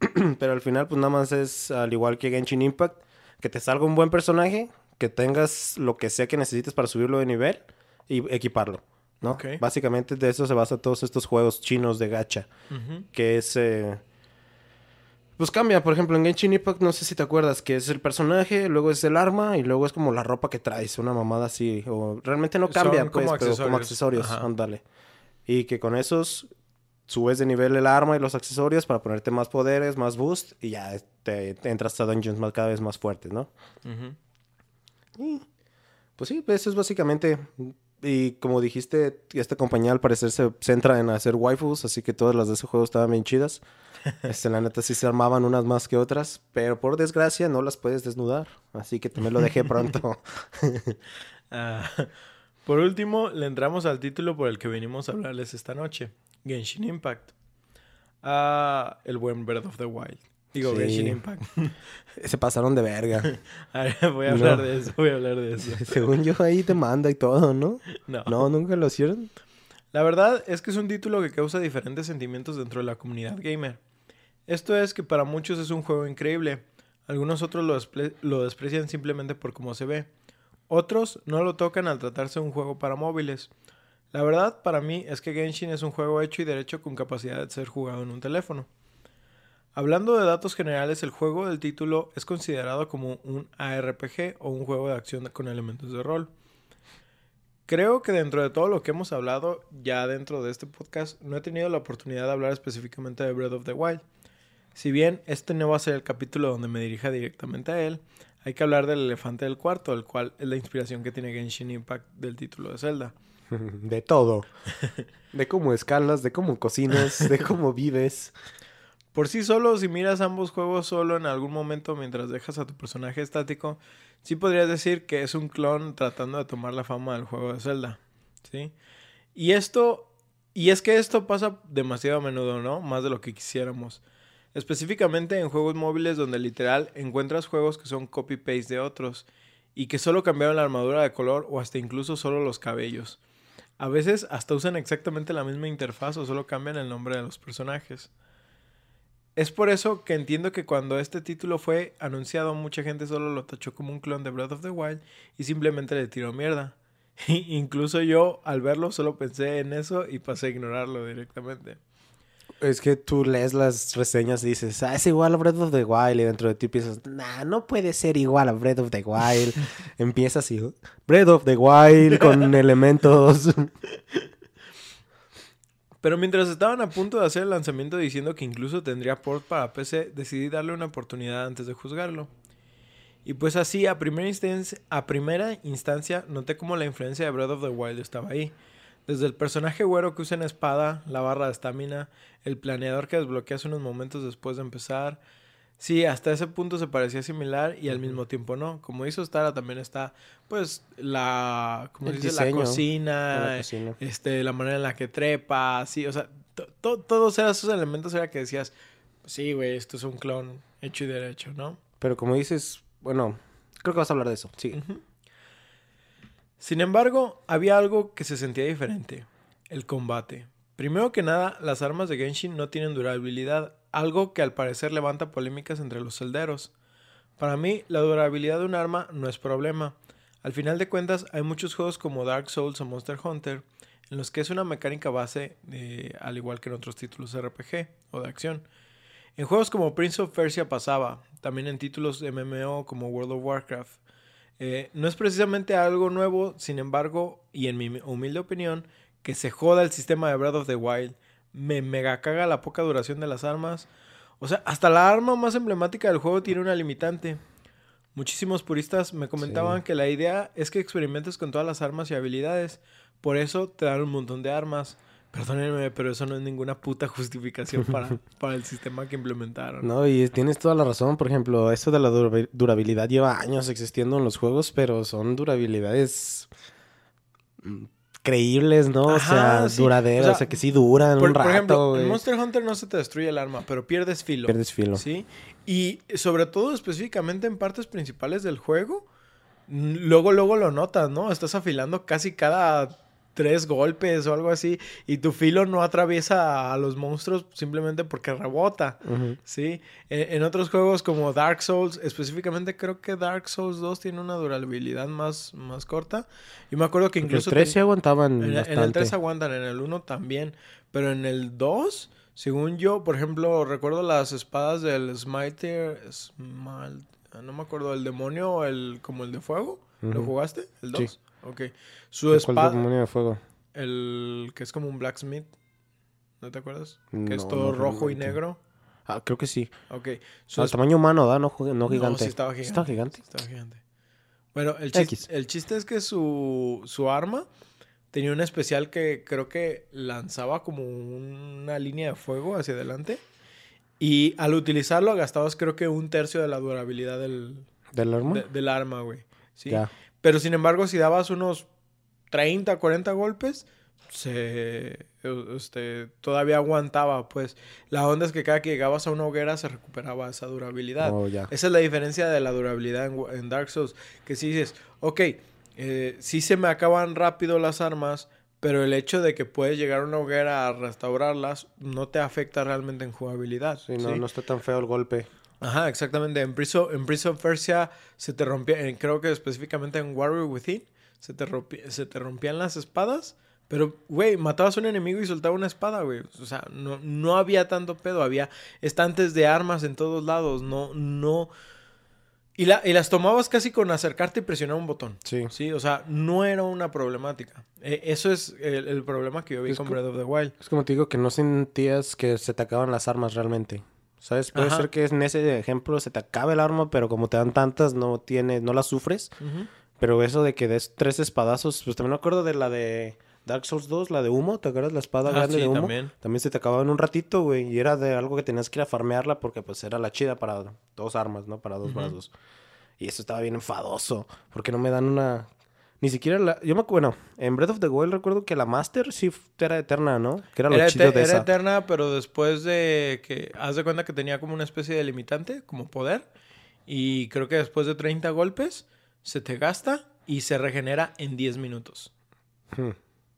[SPEAKER 2] Pero al final, pues nada más es al igual que Genshin Impact, que te salga un buen personaje, que tengas lo que sea que necesites para subirlo de nivel y equiparlo. ¿no? Básicamente de eso se basa todos estos juegos chinos de gacha, que es... eh, Pues cambia, por ejemplo, en Genshin Impact, no sé si te acuerdas, que es el personaje, luego es el arma y luego es como la ropa que traes, una mamada así. O realmente no
[SPEAKER 1] Son
[SPEAKER 2] cambia,
[SPEAKER 1] como
[SPEAKER 2] pues, pero como
[SPEAKER 1] accesorios.
[SPEAKER 2] accesorios,
[SPEAKER 1] Ajá.
[SPEAKER 2] ándale. Y que con esos subes de nivel el arma y los accesorios para ponerte más poderes, más boost y ya te, te entras a dungeons más, cada vez más fuertes, ¿no? Y, pues sí, eso es básicamente. Y como dijiste, esta compañía al parecer se centra en hacer waifus, así que todas las de ese juego estaban bien chidas. Este, la neta sí se armaban unas más que otras, pero por desgracia no las puedes desnudar, así que también lo dejé pronto.
[SPEAKER 1] Ah, por último, le entramos al título por el que venimos a hablarles esta noche. Genshin Impact. Ah, el buen Breath of the Wild. Digo. Genshin Impact.
[SPEAKER 2] se pasaron de verga.
[SPEAKER 1] A ver, voy a hablar
[SPEAKER 2] No.
[SPEAKER 1] de eso, voy a hablar de eso.
[SPEAKER 2] Según yo ahí te manda y todo, ¿no?
[SPEAKER 1] No.
[SPEAKER 2] No, nunca lo hicieron.
[SPEAKER 1] La verdad es que es un título que causa diferentes sentimientos dentro de la comunidad gamer. Esto es que para muchos es un juego increíble. Algunos otros lo, despre- lo desprecian simplemente por cómo se ve. Otros no lo tocan al tratarse de un juego para móviles. La verdad para mí es que Genshin es un juego hecho y derecho con capacidad de ser jugado en un teléfono. Hablando de datos generales, el juego del título es considerado como un ARPG o un juego de acción con elementos de rol. Creo que dentro de todo lo que hemos hablado ya dentro de este podcast, no he tenido la oportunidad de hablar específicamente de Breath of the Wild. Si bien este no va a ser el capítulo donde me dirija directamente a él, hay que hablar del elefante del cuarto, el cual es la inspiración que tiene Genshin Impact del título de Zelda.
[SPEAKER 2] De todo. De cómo escalas, de cómo cocinas, de cómo vives.
[SPEAKER 1] Por sí solo, si miras ambos juegos solo en algún momento mientras dejas a tu personaje estático, sí podrías decir que es un clon tratando de tomar la fama del juego de Zelda, ¿sí? Y esto, y es que esto pasa demasiado a menudo, ¿no? Más de lo que quisiéramos. Específicamente en juegos móviles donde literal encuentras juegos que son copy-paste de otros y que solo cambiaron la armadura de color o hasta incluso solo los cabellos. A veces hasta usan exactamente la misma interfaz o solo cambian el nombre de los personajes. Es por eso que entiendo que cuando este título fue anunciado, mucha gente solo lo tachó como un clon de Breath of the Wild y simplemente le tiró mierda. Incluso yo, al verlo, solo pensé en eso y pasé a ignorarlo directamente.
[SPEAKER 2] Es que tú lees las reseñas y dices, ah, es igual a Breath of the Wild. Y dentro de ti piensas, nah, no puede ser igual a Breath of the Wild. Empieza así, Breath of the Wild con elementos.
[SPEAKER 1] Pero mientras estaban a punto de hacer el lanzamiento diciendo que incluso tendría port para PC, decidí darle una oportunidad antes de juzgarlo. Y pues así, a primera, instancia, noté como la influencia de Breath of the Wild estaba ahí. Desde el personaje güero que usa en espada, la barra de estamina, el planeador que desbloqueas unos momentos después de empezar. Sí, hasta ese punto se parecía similar y al mismo tiempo no. Como hizo Stara también está, pues, la, ¿cómo
[SPEAKER 2] El
[SPEAKER 1] se dice? La
[SPEAKER 2] diseño
[SPEAKER 1] cocina,
[SPEAKER 2] la cocina.
[SPEAKER 1] este, la manera en la que trepa, sí, o sea, to- to- todos esos elementos era que decías, sí, güey, esto es un clon hecho y derecho, ¿no?
[SPEAKER 2] Pero como dices, bueno, creo que vas a hablar de eso. Sí.
[SPEAKER 1] Sin embargo, había algo que se sentía diferente, el combate. Primero que nada, las armas de Genshin no tienen durabilidad, algo que al parecer levanta polémicas entre los celderos. Para mí, la durabilidad de un arma no es problema. Al final de cuentas, hay muchos juegos como Dark Souls o Monster Hunter, en los que es una mecánica base, eh, al igual que en otros títulos RPG o de acción. En juegos como Prince of Persia pasaba, también en títulos de MMO como World of Warcraft. Eh, no es precisamente algo nuevo, sin embargo, y en mi humilde opinión, que se joda el sistema de Breath of the Wild. Me mega caga la poca duración de las armas. O sea, hasta la arma más emblemática del juego tiene una limitante. Muchísimos puristas me comentaban
[SPEAKER 2] Sí.
[SPEAKER 1] que la idea es que experimentes con todas las armas y habilidades. Por eso te dan un montón de armas. Perdónenme, pero eso no es ninguna puta justificación para, para el sistema que implementaron.
[SPEAKER 2] No, y tienes toda la razón. Por ejemplo, esto de la dura- durabilidad lleva años existiendo en los juegos, pero son durabilidades mm, creíbles, ¿no? o sea,
[SPEAKER 1] sí.
[SPEAKER 2] duraderas,
[SPEAKER 1] O
[SPEAKER 2] o
[SPEAKER 1] sea,
[SPEAKER 2] que sí duran
[SPEAKER 1] Por,
[SPEAKER 2] un
[SPEAKER 1] por
[SPEAKER 2] rato,
[SPEAKER 1] ejemplo,
[SPEAKER 2] güey.
[SPEAKER 1] en Monster Hunter no se te destruye el arma, pero pierdes filo.
[SPEAKER 2] Pierdes filo.
[SPEAKER 1] ¿Sí? Y sobre todo, específicamente en partes principales del juego, luego, luego lo notas, ¿no? Estás afilando casi cada tres golpes o algo así, y tu filo no atraviesa a los monstruos simplemente porque rebota. Sí, en, en otros juegos como Dark Souls, específicamente creo que Dark Souls 2 tiene una durabilidad más, más corta. Y me acuerdo que
[SPEAKER 2] Porque
[SPEAKER 1] incluso...
[SPEAKER 2] Los tres
[SPEAKER 1] ten-
[SPEAKER 2] sí aguantaban
[SPEAKER 1] en, en
[SPEAKER 2] bastante.
[SPEAKER 1] el 3 aguantan, en el 1 también. Pero en el 2, según yo, por ejemplo, recuerdo las espadas del Smiter. Smal- ah, no me acuerdo, el demonio o el, como el de fuego. ¿Lo jugaste? ¿El
[SPEAKER 2] Sí.
[SPEAKER 1] 2? Ok. Su
[SPEAKER 2] ¿Cuál
[SPEAKER 1] espada.
[SPEAKER 2] demonio de fuego?
[SPEAKER 1] El que es como un blacksmith. ¿No te acuerdas? Que es todo
[SPEAKER 2] no
[SPEAKER 1] rojo y negro.
[SPEAKER 2] Ah, creo que sí.
[SPEAKER 1] Ok. Su
[SPEAKER 2] Al tamaño humano, ¿da? No, gigante.
[SPEAKER 1] sí estaba gigante.
[SPEAKER 2] ¿Estaba gigante?
[SPEAKER 1] Sí estaba gigante. Bueno, el chiste,
[SPEAKER 2] X.
[SPEAKER 1] el chiste es que su, su arma tenía un especial que creo que lanzaba como una línea de fuego hacia adelante. Y al utilizarlo gastabas creo que un tercio de la durabilidad del,
[SPEAKER 2] ¿Del arma?
[SPEAKER 1] de- del arma, güey. ¿sí?
[SPEAKER 2] Ya.
[SPEAKER 1] Pero sin embargo, si dabas unos 30, 40 golpes, se este, todavía aguantaba, pues. La onda es que cada que llegabas a una hoguera se recuperaba esa durabilidad.
[SPEAKER 2] Oh.
[SPEAKER 1] Esa es la diferencia de la durabilidad en, en Dark Souls. Que si dices, ok, eh, sí se me acaban rápido las armas, pero el hecho de que puedes llegar a una hoguera a restaurarlas no te afecta realmente en jugabilidad.
[SPEAKER 2] Sí, no,
[SPEAKER 1] ¿sí?
[SPEAKER 2] no está tan feo el golpe.
[SPEAKER 1] Ajá, exactamente. En Prince of, en Prince of Persia se te rompía, creo que específicamente en Warrior Within, se te, rompi- se te rompían las espadas. Pero, güey, matabas a un enemigo y soltaba una espada, güey. O sea, no, no había tanto pedo. Había estantes de armas en todos lados. No, no. Y, la, y las tomabas casi con acercarte y presionar un botón.
[SPEAKER 2] Sí.
[SPEAKER 1] Sí, o sea, no era una problemática. Eh, eso es el, el problema que yo vi
[SPEAKER 2] Es
[SPEAKER 1] con
[SPEAKER 2] co-
[SPEAKER 1] Breath of the Wild.
[SPEAKER 2] Es como te digo que no sentías que se te acaban las armas realmente. ¿Sabes? Puede
[SPEAKER 1] Ajá.
[SPEAKER 2] ser que en ese ejemplo se te acabe el arma, pero como te dan tantas, no tienes, no las sufres. Pero eso de que des tres espadazos, pues también me acuerdo de la de Dark Souls 2, la de humo, ¿te acuerdas? La espada
[SPEAKER 1] Ah,
[SPEAKER 2] grande
[SPEAKER 1] sí,
[SPEAKER 2] de humo.
[SPEAKER 1] también.
[SPEAKER 2] También se te acababa en un ratito, güey. Y era de algo que tenías que ir a farmearla porque pues era la chida para dos armas, ¿no? Para dos brazos. Y eso estaba bien enfadoso. Porque no me dan una... Ni siquiera la... Yo me acuerdo, bueno, en Breath of the Wild recuerdo que la Master sí era eterna, ¿no? Que era lo
[SPEAKER 1] Era,
[SPEAKER 2] chido de
[SPEAKER 1] era
[SPEAKER 2] esa.
[SPEAKER 1] eterna, pero después de que... Haz de cuenta que tenía como una especie de limitante, como poder. Y creo que después de 30 golpes se te gasta y se regenera en 10 minutos.
[SPEAKER 2] Hmm.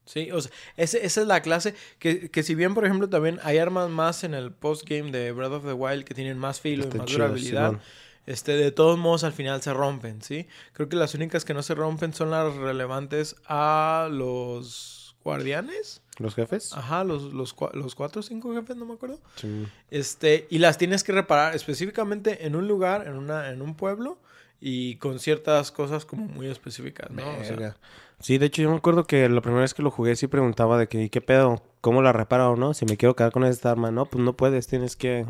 [SPEAKER 1] Sí, o sea, ese- esa es la clase que, que si bien, por ejemplo, también hay armas más en el postgame de Breath of the Wild que tienen más filo y más
[SPEAKER 2] chido,
[SPEAKER 1] durabilidad. Este, de todos modos al final se rompen, ¿sí? Creo que las únicas que no se rompen son las relevantes a los guardianes.
[SPEAKER 2] ¿Los jefes?
[SPEAKER 1] Ajá, los, los, los cuatro o cinco jefes, no me acuerdo.
[SPEAKER 2] Sí.
[SPEAKER 1] Este, y las tienes que reparar específicamente en un lugar, en, una, en un pueblo, y con ciertas cosas como muy específicas, ¿no? O sea.
[SPEAKER 2] Sí, de hecho yo me acuerdo que la primera vez que lo jugué sí preguntaba de que, ¿y qué pedo? ¿Cómo la reparo, no? Si me quiero quedar con esta arma, no, pues no puedes, tienes que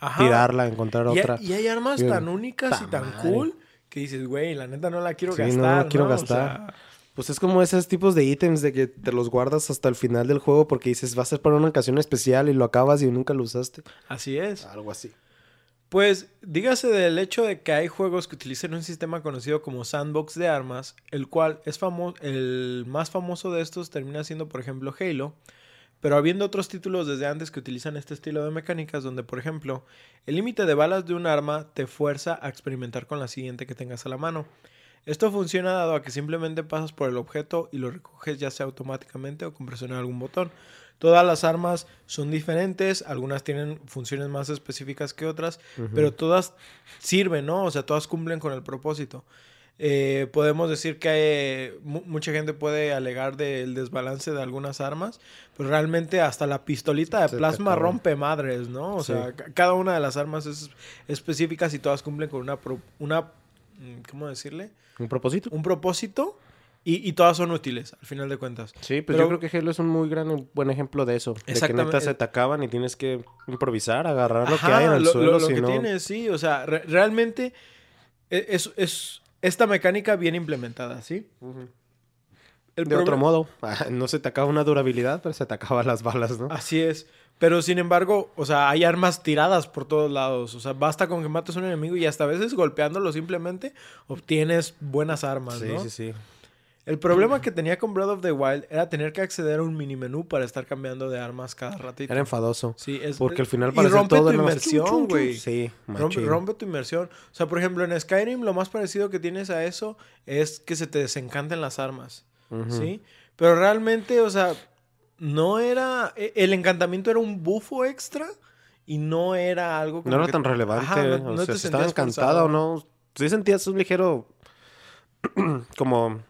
[SPEAKER 1] ajá.
[SPEAKER 2] tirarla, encontrar
[SPEAKER 1] Y,
[SPEAKER 2] otra.
[SPEAKER 1] y hay armas tan únicas y
[SPEAKER 2] "Ta
[SPEAKER 1] tan
[SPEAKER 2] madre".
[SPEAKER 1] cool que dices, güey, la neta no la quiero
[SPEAKER 2] Sí, no
[SPEAKER 1] gastar.
[SPEAKER 2] la quiero
[SPEAKER 1] ¿no? O
[SPEAKER 2] gastar.
[SPEAKER 1] sea,
[SPEAKER 2] Pues es como esos tipos de ítems de que te los guardas hasta el final del juego porque dices, va a ser para una ocasión especial y lo acabas y nunca lo usaste.
[SPEAKER 1] así es.
[SPEAKER 2] Algo así.
[SPEAKER 1] Pues dígase del hecho de que hay juegos que utilizan un sistema conocido como sandbox de armas, el cual es famoso, el más famoso de estos termina siendo por ejemplo Halo, pero habiendo otros títulos desde antes que utilizan este estilo de mecánicas donde por ejemplo el límite de balas de un arma te fuerza a experimentar con la siguiente que tengas a la mano. Esto funciona dado a que simplemente pasas por el objeto y lo recoges ya sea automáticamente o con presionar algún botón. Todas las armas son diferentes, algunas tienen funciones más específicas que otras, pero todas sirven, ¿no? O sea, todas cumplen con el propósito. Eh, podemos decir que eh, mu- mucha gente puede alegar del desbalance de algunas armas, pero realmente hasta la pistolita de
[SPEAKER 2] Se
[SPEAKER 1] plasma rompe madres, ¿no? O
[SPEAKER 2] Sí.
[SPEAKER 1] sea, ca- cada una de las armas es específicas y todas cumplen con una, pro- una mm, ¿cómo decirle?
[SPEAKER 2] ¿Un propósito?
[SPEAKER 1] Un propósito y, y todas son útiles, al final de cuentas.
[SPEAKER 2] Sí, pues
[SPEAKER 1] Pero-
[SPEAKER 2] yo creo que Halo es un muy gran, buen ejemplo de eso. De que neta se te acaban y tienes que improvisar, agarrar lo que
[SPEAKER 1] Ajá,
[SPEAKER 2] hay en el
[SPEAKER 1] lo,
[SPEAKER 2] suelo,
[SPEAKER 1] lo- lo
[SPEAKER 2] si
[SPEAKER 1] que
[SPEAKER 2] no...
[SPEAKER 1] tiene, sí, o sea, re- realmente e- es, es esta mecánica bien implementada, ¿sí? El
[SPEAKER 2] De otro modo, no se te acaba una durabilidad, pero se te acaban las balas, ¿no?
[SPEAKER 1] Así es. Pero sin embargo, o sea, hay armas tiradas por todos lados. O sea, basta con que mates a un enemigo y hasta a veces golpeándolo simplemente obtienes buenas armas,
[SPEAKER 2] sí,
[SPEAKER 1] ¿no?
[SPEAKER 2] sí, sí.
[SPEAKER 1] El problema que tenía con Breath of the Wild era tener que acceder a un mini menú para estar cambiando de armas cada ratito.
[SPEAKER 2] Era enfadoso.
[SPEAKER 1] Sí, es
[SPEAKER 2] Porque al final
[SPEAKER 1] y
[SPEAKER 2] parece
[SPEAKER 1] rompe
[SPEAKER 2] todo
[SPEAKER 1] tu inmersión, güey.
[SPEAKER 2] Sí,
[SPEAKER 1] Rompe, rompe tu inmersión. O sea, por ejemplo, en Skyrim lo más parecido que tienes a eso es que se te desencanten las armas. ¿Sí? Pero realmente, o sea, no era. e- El encantamiento era un bufo extra y no era algo como.
[SPEAKER 2] No era
[SPEAKER 1] que-
[SPEAKER 2] tan relevante.
[SPEAKER 1] Ajá, no-
[SPEAKER 2] o sea,
[SPEAKER 1] te
[SPEAKER 2] si estaba
[SPEAKER 1] sentías
[SPEAKER 2] encantado o no. Sí sentías un ligero. como.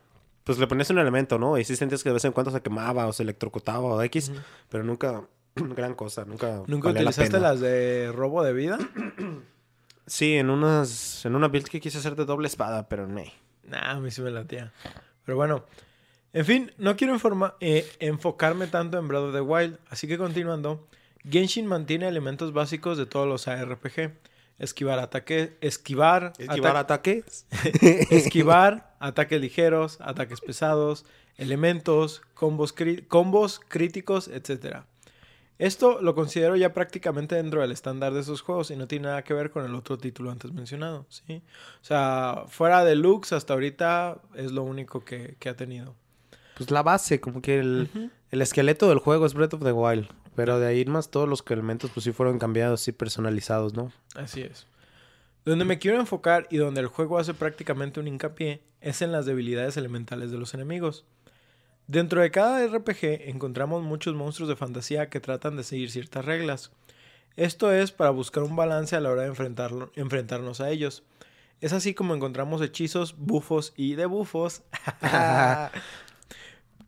[SPEAKER 2] Pues le ponías un elemento, ¿no? Y sí sentías que de vez en cuando se quemaba o se electrocutaba o X.
[SPEAKER 1] Ujú.
[SPEAKER 2] Pero nunca. gran cosa. Nunca.
[SPEAKER 1] ¿Nunca
[SPEAKER 2] valía la
[SPEAKER 1] utilizaste
[SPEAKER 2] pena.
[SPEAKER 1] las de robo de vida?
[SPEAKER 2] Sí, en unas. En una build que quise hacer de doble espada, pero no.
[SPEAKER 1] Nah, a mí sí me latía. Pero bueno. En fin, no quiero informa- eh, enfocarme tanto en Breath of the Wild, así que continuando, Genshin mantiene elementos básicos de todos los ARPG. Esquivar ataque, esquivar,
[SPEAKER 2] Esquivar
[SPEAKER 1] ata-
[SPEAKER 2] ataques.
[SPEAKER 1] esquivar, ataques ligeros, ataques pesados, elementos, combos, combos críticos, etc. Esto lo considero ya prácticamente dentro del estándar de esos juegos y no tiene nada que ver con el otro título antes mencionado, ¿sí? O sea, fuera de Lux hasta ahorita es lo único que, que ha tenido.
[SPEAKER 2] Pues la base, como que el, el esqueleto del juego es Breath of the Wild. Pero de ahí más todos los elementos pues sí fueron cambiados, sí personalizados, ¿no?
[SPEAKER 1] Así es. Donde me quiero enfocar y donde el juego hace prácticamente un hincapié es en las debilidades elementales de los enemigos. Dentro de cada RPG encontramos muchos monstruos de fantasía que tratan de seguir ciertas reglas. Esto es para buscar un balance a la hora de enfrentarlo- enfrentarnos a ellos. Es así como encontramos hechizos, bufos y debufos.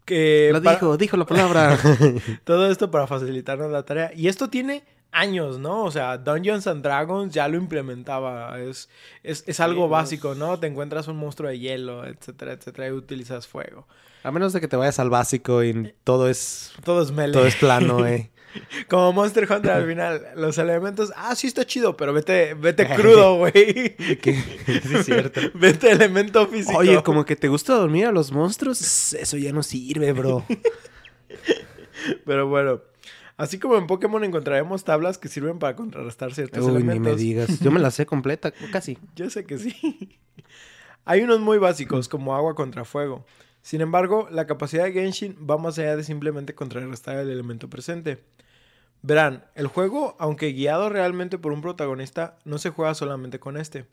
[SPEAKER 1] que
[SPEAKER 2] Lo
[SPEAKER 1] para-
[SPEAKER 2] dijo, dijo la palabra.
[SPEAKER 1] todo esto para facilitarnos la tarea. Y esto tiene años, ¿no? O sea, Dungeons and Dragons ya lo implementaba. Es, es, es algo
[SPEAKER 2] Sí,
[SPEAKER 1] básico, ¿no? Te encuentras un monstruo de hielo, etcétera, etcétera, y utilizas fuego.
[SPEAKER 2] A menos de que te vayas al básico y todo es,
[SPEAKER 1] Todo es melee.
[SPEAKER 2] todo es plano, eh.
[SPEAKER 1] Como Monster Hunter al final. Los elementos, ah, sí está chido, pero vete, vete crudo, güey.
[SPEAKER 2] Sí, es cierto.
[SPEAKER 1] vete elemento físico.
[SPEAKER 2] Oye, como que te gusta dormir a los monstruos, eso ya no sirve, bro.
[SPEAKER 1] Pero bueno. Así como en Pokémon encontraremos tablas que sirven para contrarrestar ciertos
[SPEAKER 2] Uy, ni
[SPEAKER 1] elementos.
[SPEAKER 2] me digas. Yo me la sé completa, casi.
[SPEAKER 1] Yo sé que sí. Hay unos muy básicos como agua contra fuego. Sin embargo, la capacidad de Genshin va más allá de simplemente contrarrestar el elemento presente. Verán, el juego, aunque guiado realmente por un protagonista, no se juega solamente con este.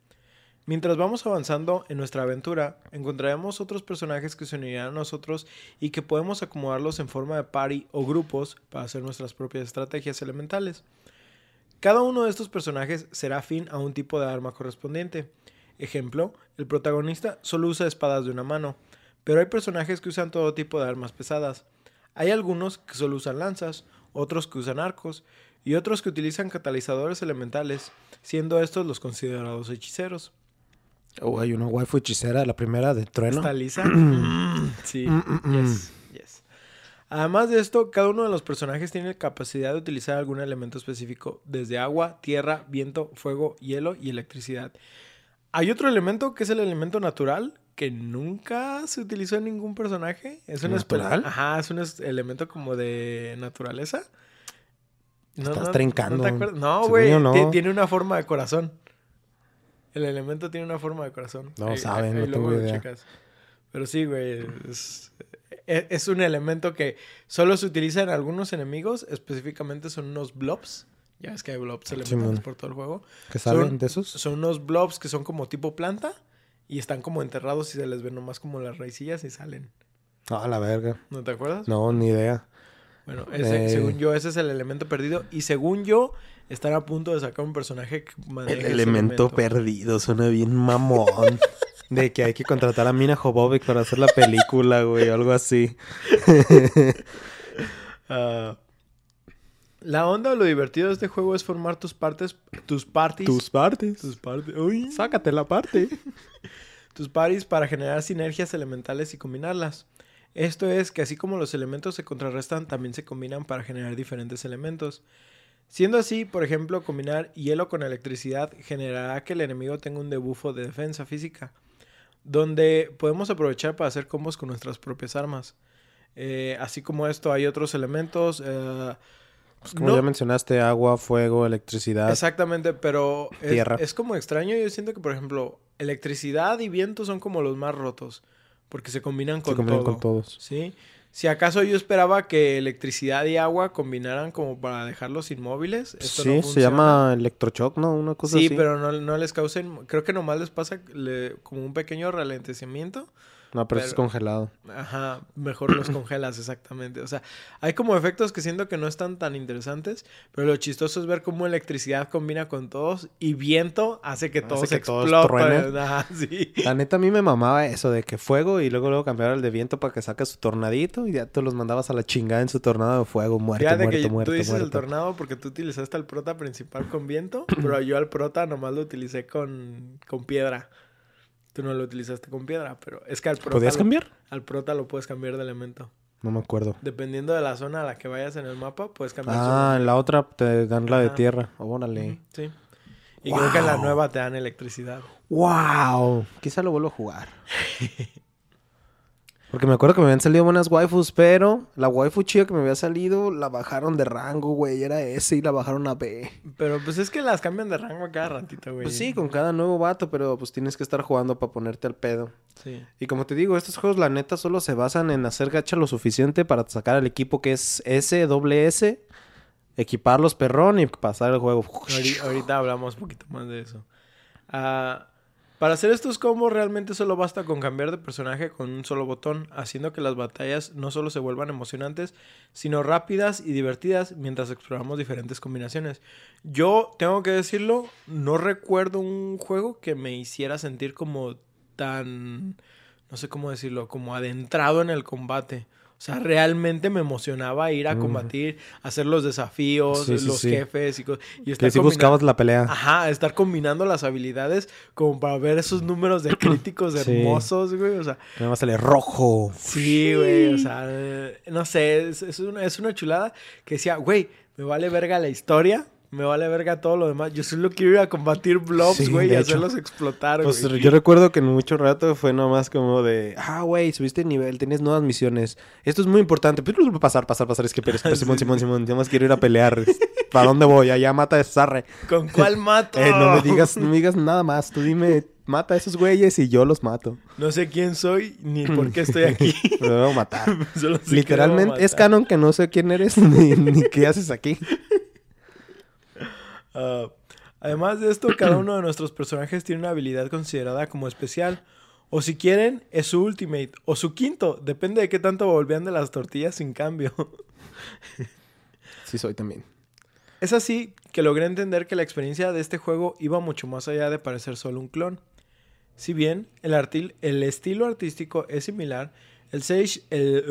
[SPEAKER 1] Mientras vamos avanzando en nuestra aventura, encontraremos otros personajes que se unirán a nosotros y que podemos acomodarlos en forma de party o grupos para hacer nuestras propias estrategias elementales. Cada uno de estos personajes será afín a un tipo de arma correspondiente. Ejemplo, el protagonista solo usa espadas de una mano, pero hay personajes que usan todo tipo de armas pesadas. Hay algunos que solo usan lanzas, otros que usan arcos y otros que utilizan catalizadores elementales, siendo estos los considerados hechiceros.
[SPEAKER 2] Oh, hay una waifu hechicera, la primera de trueno.
[SPEAKER 1] ¿Está lisa? sí.
[SPEAKER 2] Mm, mm, mm.
[SPEAKER 1] Yes, yes. Además de esto, cada uno de los personajes tiene capacidad de utilizar algún elemento específico, desde agua, tierra, viento, fuego, hielo y electricidad. Hay otro elemento que es el elemento natural, que nunca se utilizó en ningún personaje. Es un
[SPEAKER 2] ¿Natural?
[SPEAKER 1] Ajá, es un es- elemento como de naturaleza.
[SPEAKER 2] Estás trincando.
[SPEAKER 1] te acuerdas? No, güey.
[SPEAKER 2] yo, no.
[SPEAKER 1] ti- Tiene una forma de corazón. El elemento tiene una forma de corazón.
[SPEAKER 2] No saben, no
[SPEAKER 1] luego
[SPEAKER 2] tengo idea.
[SPEAKER 1] checas. Pero sí, güey. Es, e- es un elemento que solo se utiliza en algunos enemigos. Específicamente son unos blobs. Ya ves que hay blobs elementales
[SPEAKER 2] Simón.
[SPEAKER 1] por todo el juego.
[SPEAKER 2] ¿Qué saben
[SPEAKER 1] Son-
[SPEAKER 2] de esos?
[SPEAKER 1] Son unos blobs que son como tipo planta. Y están como enterrados y se les ven nomás como las raicillas y salen.
[SPEAKER 2] Ah, la verga.
[SPEAKER 1] ¿No te acuerdas?
[SPEAKER 2] No, ni idea.
[SPEAKER 1] Bueno, ese-
[SPEAKER 2] Eh.
[SPEAKER 1] según yo, ese es el elemento perdido. Y según yo, están a punto de sacar un personaje que maneje
[SPEAKER 2] El
[SPEAKER 1] ese
[SPEAKER 2] elemento perdido suena bien mamón. De que hay que contratar a Mina Jovovic para hacer la película, güey, algo así.
[SPEAKER 1] Ah, la onda o lo divertido de este juego es formar tus partes, tus parties.
[SPEAKER 2] Tus partes.
[SPEAKER 1] tus partes. Uy.
[SPEAKER 2] Sácate la parte.
[SPEAKER 1] tus parties para generar sinergias elementales y combinarlas. Esto es que así como los elementos se contrarrestan, también se combinan para generar diferentes elementos. Siendo así, por ejemplo, combinar hielo con electricidad generará que el enemigo tenga un debuffo de defensa física, donde podemos aprovechar para hacer combos con nuestras propias armas. Eh, así como esto, hay otros elementos. eh,
[SPEAKER 2] Pues como
[SPEAKER 1] no-
[SPEAKER 2] ya mencionaste, agua, fuego, electricidad.
[SPEAKER 1] Exactamente, pero es,
[SPEAKER 2] Tierra.
[SPEAKER 1] es como extraño. Yo siento que, por ejemplo, electricidad y viento son como los más rotos. Porque se combinan con
[SPEAKER 2] Se combinan
[SPEAKER 1] todo.
[SPEAKER 2] con todos.
[SPEAKER 1] ¿Sí? Si acaso yo esperaba que electricidad y agua combinaran como para dejarlos inmóviles. Esto
[SPEAKER 2] Sí,
[SPEAKER 1] no
[SPEAKER 2] se llama electrochoc, ¿no? Una cosa
[SPEAKER 1] Sí,
[SPEAKER 2] así.
[SPEAKER 1] pero no, no les causen. Creo que nomás les pasa le- como un pequeño ralentecimiento.
[SPEAKER 2] No, pero, eso es
[SPEAKER 1] pero-
[SPEAKER 2] congelado.
[SPEAKER 1] Ajá, mejor los congelas, exactamente. O sea, hay como efectos que siento que no están tan interesantes, pero lo chistoso es ver cómo electricidad combina con todos y viento hace que
[SPEAKER 2] Hace
[SPEAKER 1] todos
[SPEAKER 2] que
[SPEAKER 1] exploten. sí.
[SPEAKER 2] La neta, a mí me mamaba eso de que fuego y luego luego cambiar el de viento para que saque su tornadito y ya tú los mandabas a la chingada en su tornado de fuego. Muerto,
[SPEAKER 1] Fíjate
[SPEAKER 2] muerto,
[SPEAKER 1] que
[SPEAKER 2] muerto,
[SPEAKER 1] tú dices el tornado porque tú utilizaste al prota principal con viento, pero yo al prota nomás lo utilicé con, con piedra. Tú no lo utilizaste con piedra, pero es que al prota,
[SPEAKER 2] ¿Podías
[SPEAKER 1] lo,
[SPEAKER 2] cambiar?
[SPEAKER 1] al prota lo puedes cambiar de elemento.
[SPEAKER 2] No me acuerdo.
[SPEAKER 1] Dependiendo de la zona a la que vayas en el mapa, puedes cambiar
[SPEAKER 2] Ah, en la otra te dan la de tierra. Órale.
[SPEAKER 1] Ujú, Sí. Y creo que en la nueva te dan electricidad.
[SPEAKER 2] ¡Wow! Quizá lo vuelvo a jugar. Porque me acuerdo que me habían salido buenas waifus, pero la waifu chida que me había salido la bajaron de rango, güey. Era S y la bajaron a B.
[SPEAKER 1] Pero pues es que las cambian de rango cada ratito, güey.
[SPEAKER 2] Pues sí, con cada nuevo vato, pero pues tienes que estar jugando para ponerte al pedo.
[SPEAKER 1] Sí.
[SPEAKER 2] Y como te digo, estos juegos la neta solo se basan en hacer gacha lo suficiente para sacar al equipo que es S, doble S, equiparlos perrón y pasar el juego.
[SPEAKER 1] Ahori- Ahorita hablamos un poquito más de eso. Ah, para hacer estos combos realmente solo basta con cambiar de personaje con un solo botón, haciendo que las batallas no solo se vuelvan emocionantes, sino rápidas y divertidas mientras exploramos diferentes combinaciones. Yo tengo que decirlo, no recuerdo un juego que me hiciera sentir como tan, no sé cómo decirlo, como adentrado en el combate. O sea, realmente me emocionaba ir a combatir, hacer los desafíos,
[SPEAKER 2] Sí, sí,
[SPEAKER 1] los
[SPEAKER 2] sí.
[SPEAKER 1] jefes y, co- y
[SPEAKER 2] Que
[SPEAKER 1] estar
[SPEAKER 2] si
[SPEAKER 1] combina-
[SPEAKER 2] buscabas la pelea.
[SPEAKER 1] Ajá, estar combinando las habilidades como para ver esos números de críticos hermosos, güey. O sea,
[SPEAKER 2] Me va a salir rojo.
[SPEAKER 1] sí, güey. O sea, no sé, es, es una, es una chulada que decía, güey, me vale verga la historia, me vale verga todo lo demás. Yo solo quiero ir a combatir blobs,
[SPEAKER 2] Sí,
[SPEAKER 1] güey, y
[SPEAKER 2] de hecho.
[SPEAKER 1] hacerlos explotar,
[SPEAKER 2] Pues
[SPEAKER 1] güey.
[SPEAKER 2] yo recuerdo que en mucho rato fue nomás como de, ah, güey, subiste nivel, tienes nuevas misiones. Esto es muy importante. Pero pasar, pasar, pasar. Es que, pero, pero, Simón, Simón, Simón, yo más quiero ir a pelear. ¿Para dónde voy? Allá mata a Sarre.
[SPEAKER 1] ¿Con cuál mato?
[SPEAKER 2] Eh, no me digas, no me digas nada más. Tú dime, mata a esos güeyes y yo los mato.
[SPEAKER 1] No sé quién soy ni por qué estoy aquí.
[SPEAKER 2] Me debo matar.
[SPEAKER 1] Debo
[SPEAKER 2] Literalmente es canon que no sé quién eres ni, ni qué haces aquí.
[SPEAKER 1] Ah, además de esto, cada uno de nuestros personajes tiene una habilidad considerada como especial. O si quieren, es su ultimate. O su quinto. Depende de qué tanto volvían de las tortillas sin cambio.
[SPEAKER 2] Sí, soy también.
[SPEAKER 1] Es así que logré entender que la experiencia de este juego iba mucho más allá de parecer solo un clon. Si bien el, artil- el estilo artístico es similar, el Sage... El,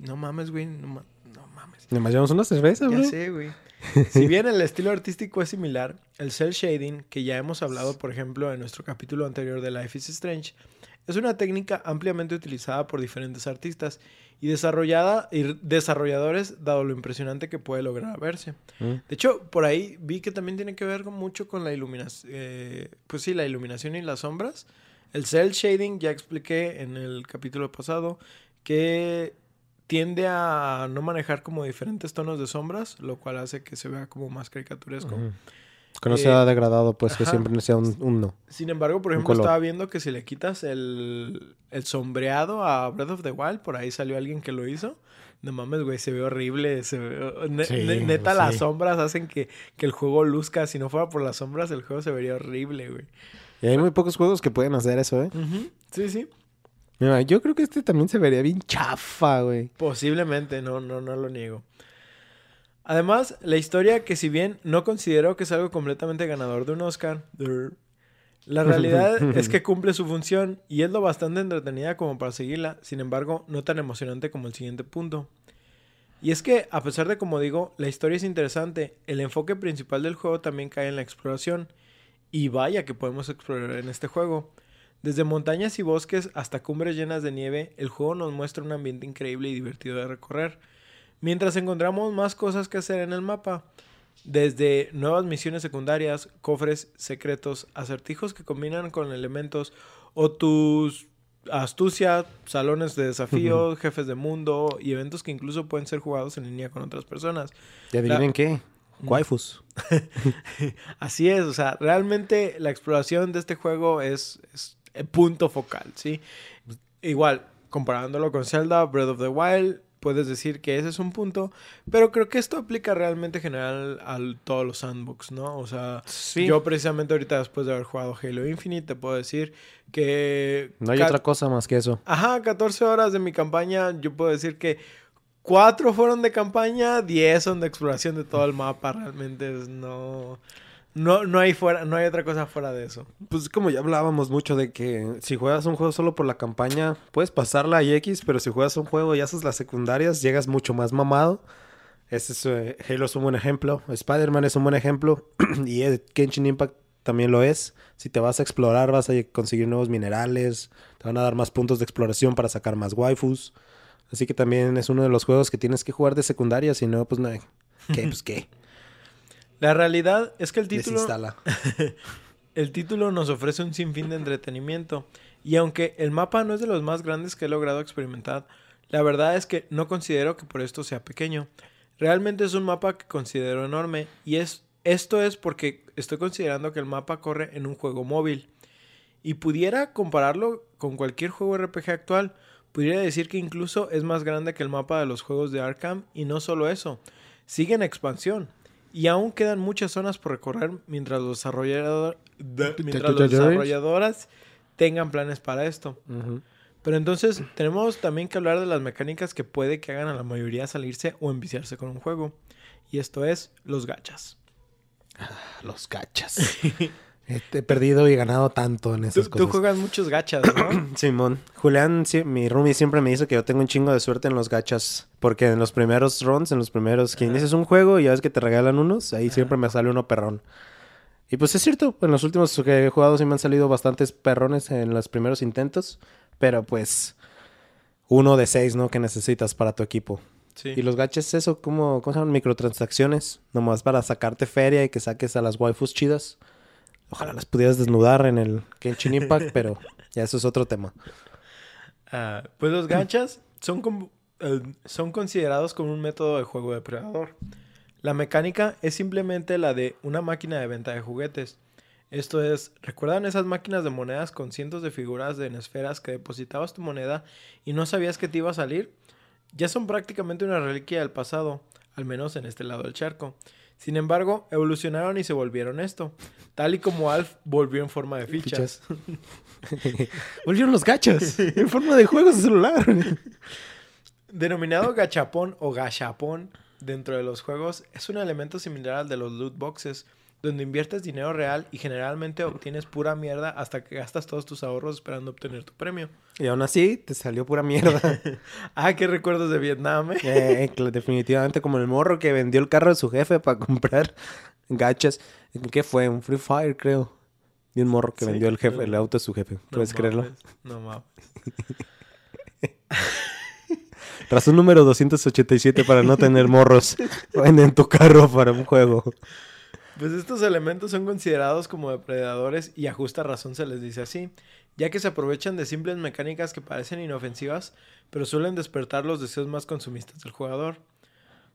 [SPEAKER 1] no mames, güey. No, no mames.
[SPEAKER 2] Nomás llevamos una cerveza,
[SPEAKER 1] Ya
[SPEAKER 2] bro.
[SPEAKER 1] sé, güey. Si bien el estilo artístico es similar, el cel shading, que ya hemos hablado, por ejemplo, en nuestro capítulo anterior de Life is Strange, es una técnica ampliamente utilizada por diferentes artistas y desarrollada y desarrolladores, dado lo impresionante que puede lograr verse.
[SPEAKER 2] Mm.
[SPEAKER 1] De hecho, por ahí vi que también tiene que ver mucho con la iluminación, pues sí, la iluminación y las sombras. El cel shading, ya expliqué en el capítulo pasado, que tiende a no manejar como diferentes tonos de sombras, lo cual hace que se vea como más caricaturesco.
[SPEAKER 2] Que no
[SPEAKER 1] Eh,
[SPEAKER 2] sea degradado, pues que siempre sea un, un no.
[SPEAKER 1] Sin embargo, por ejemplo, estaba viendo que si le quitas el, el sombreado a Breath of the Wild, por ahí salió alguien que lo hizo. No mames, güey, se ve horrible. Se ve- ne-
[SPEAKER 2] Sí,
[SPEAKER 1] ne- neta,
[SPEAKER 2] sí.
[SPEAKER 1] las sombras hacen que, que el juego luzca. Si no fuera por las sombras, el juego se vería horrible, güey.
[SPEAKER 2] Y hay muy pocos juegos que pueden hacer eso, ¿eh?
[SPEAKER 1] Sí, sí.
[SPEAKER 2] Yo creo que este también se vería bien chafa, güey.
[SPEAKER 1] Posiblemente, no, no, no lo niego. Además, la historia que si bien no considero que es algo completamente ganador de un Oscar, la realidad es que cumple su función y es lo bastante entretenida como para seguirla, sin embargo, no tan emocionante como el siguiente punto. Y es que, a pesar de como digo, la historia es interesante, el enfoque principal del juego también cae en la exploración. Y vaya que podemos explorar en este juego. Desde montañas y bosques hasta cumbres llenas de nieve, el juego nos muestra un ambiente increíble y divertido de recorrer. Mientras encontramos más cosas que hacer en el mapa. Desde nuevas misiones secundarias, cofres secretos, acertijos que combinan con elementos o tus astucia, salones de desafío, jefes de mundo y eventos que incluso pueden ser jugados en línea con otras personas.
[SPEAKER 2] ¿Y adivinen qué? Waifus.
[SPEAKER 1] Así es, o sea, realmente la exploración de este juego es, punto focal, ¿sí? Igual, comparándolo con Zelda, Breath of the Wild, puedes decir que ese es un punto, pero creo que esto aplica realmente general a todos los sandbox, ¿no? O sea, yo precisamente ahorita después de haber jugado Halo Infinite te puedo decir que...
[SPEAKER 2] No hay otra cosa más que eso.
[SPEAKER 1] Ajá, 14 horas de mi campaña, yo puedo decir que 4 fueron de campaña, 10 son de exploración de todo el mapa, realmente no... No, no, hay fuera, no hay otra cosa fuera de eso.
[SPEAKER 2] Pues como ya hablábamos mucho de que si juegas un juego solo por la campaña, puedes pasarla y X, pero si juegas un juego y haces las secundarias, llegas mucho más mamado. Ese es, eh, Halo es un buen ejemplo, Spider-Man es un buen ejemplo y Kenshin Impact también lo es. Si te vas a explorar, vas a conseguir nuevos minerales, te van a dar más puntos de exploración para sacar más waifus. Así que también es uno de los juegos que tienes que jugar de secundaria, si no, pues no, ¿qué? Pues qué.
[SPEAKER 1] La realidad es que el título. el título nos ofrece un sinfín de entretenimiento. Y aunque el mapa no es de los más grandes que he logrado experimentar, la verdad es que no considero que por esto sea pequeño. Realmente es un mapa que considero enorme. Y es, esto es porque estoy considerando que el mapa corre en un juego móvil. Y pudiera compararlo con cualquier juego RPG actual. Pudiera decir que incluso es más grande que el mapa de los juegos de Arkham. Y no solo eso. Sigue en expansión. Y aún quedan muchas zonas por recorrer mientras los, desarrolladoras tengan planes para esto. Pero entonces tenemos también que hablar de las mecánicas que puede que hagan a la mayoría salirse o enviciarse con un juego. Y esto es los gachas.
[SPEAKER 2] Ah, los gachas. He perdido y ganado tanto en esas
[SPEAKER 1] cosas. Tú juegas muchos gachas, ¿no?
[SPEAKER 2] Simón. Julián, mi roomie siempre me dice que yo tengo un chingo de suerte en los gachas. Porque en los primeros runs, en los primeros... Que inicias un juego y ya ves que te regalan unos, ahí siempre me sale uno perrón. Y pues es cierto, en los últimos que he jugado sí me han salido bastantes perrones en los primeros intentos. Pero pues... Uno de seis, ¿no? Que necesitas para tu equipo. Sí. Y los gachas, eso, como, ¿cómo se llaman? Microtransacciones. Nomás para sacarte feria y que saques a las waifus chidas. Ojalá las pudieras desnudar en el Kenshin Impact, pero ya eso es otro tema.
[SPEAKER 1] Ah, pues los ganchas son, eh, son considerados como un método de juego depredador. La mecánica es simplemente la de una máquina de venta de juguetes. Esto es, ¿recuerdan esas máquinas de monedas con cientos de figuras de esferas que depositabas tu moneda y no sabías que te iba a salir? Ya son prácticamente una reliquia del pasado, al menos en este lado del charco. Sin embargo, evolucionaron y se volvieron esto, tal y como Alf volvió en forma de fichas.
[SPEAKER 2] Volvieron los gachas en forma de juegos de celular.
[SPEAKER 1] Denominado gachapón o gachapón dentro de los juegos, es un elemento similar al de los loot boxes, donde inviertes dinero real y generalmente obtienes pura mierda hasta que gastas todos tus ahorros esperando obtener tu premio.
[SPEAKER 2] Y aún así, te salió pura mierda.
[SPEAKER 1] ah, qué recuerdos de Vietnam, ¿eh?
[SPEAKER 2] eh definitivamente como el morro que vendió el carro de su jefe para comprar gachas. ¿Qué fue? Un Free Fire, creo. Y un morro que vendió el jefe, el auto de su jefe. ¿Puedes creerlo? No mames. Razón número 287 para no tener morros. Venden tu carro para un juego.
[SPEAKER 1] Pues estos elementos son considerados como depredadores y a justa razón se les dice así, ya que se aprovechan de simples mecánicas que parecen inofensivas, pero suelen despertar los deseos más consumistas del jugador.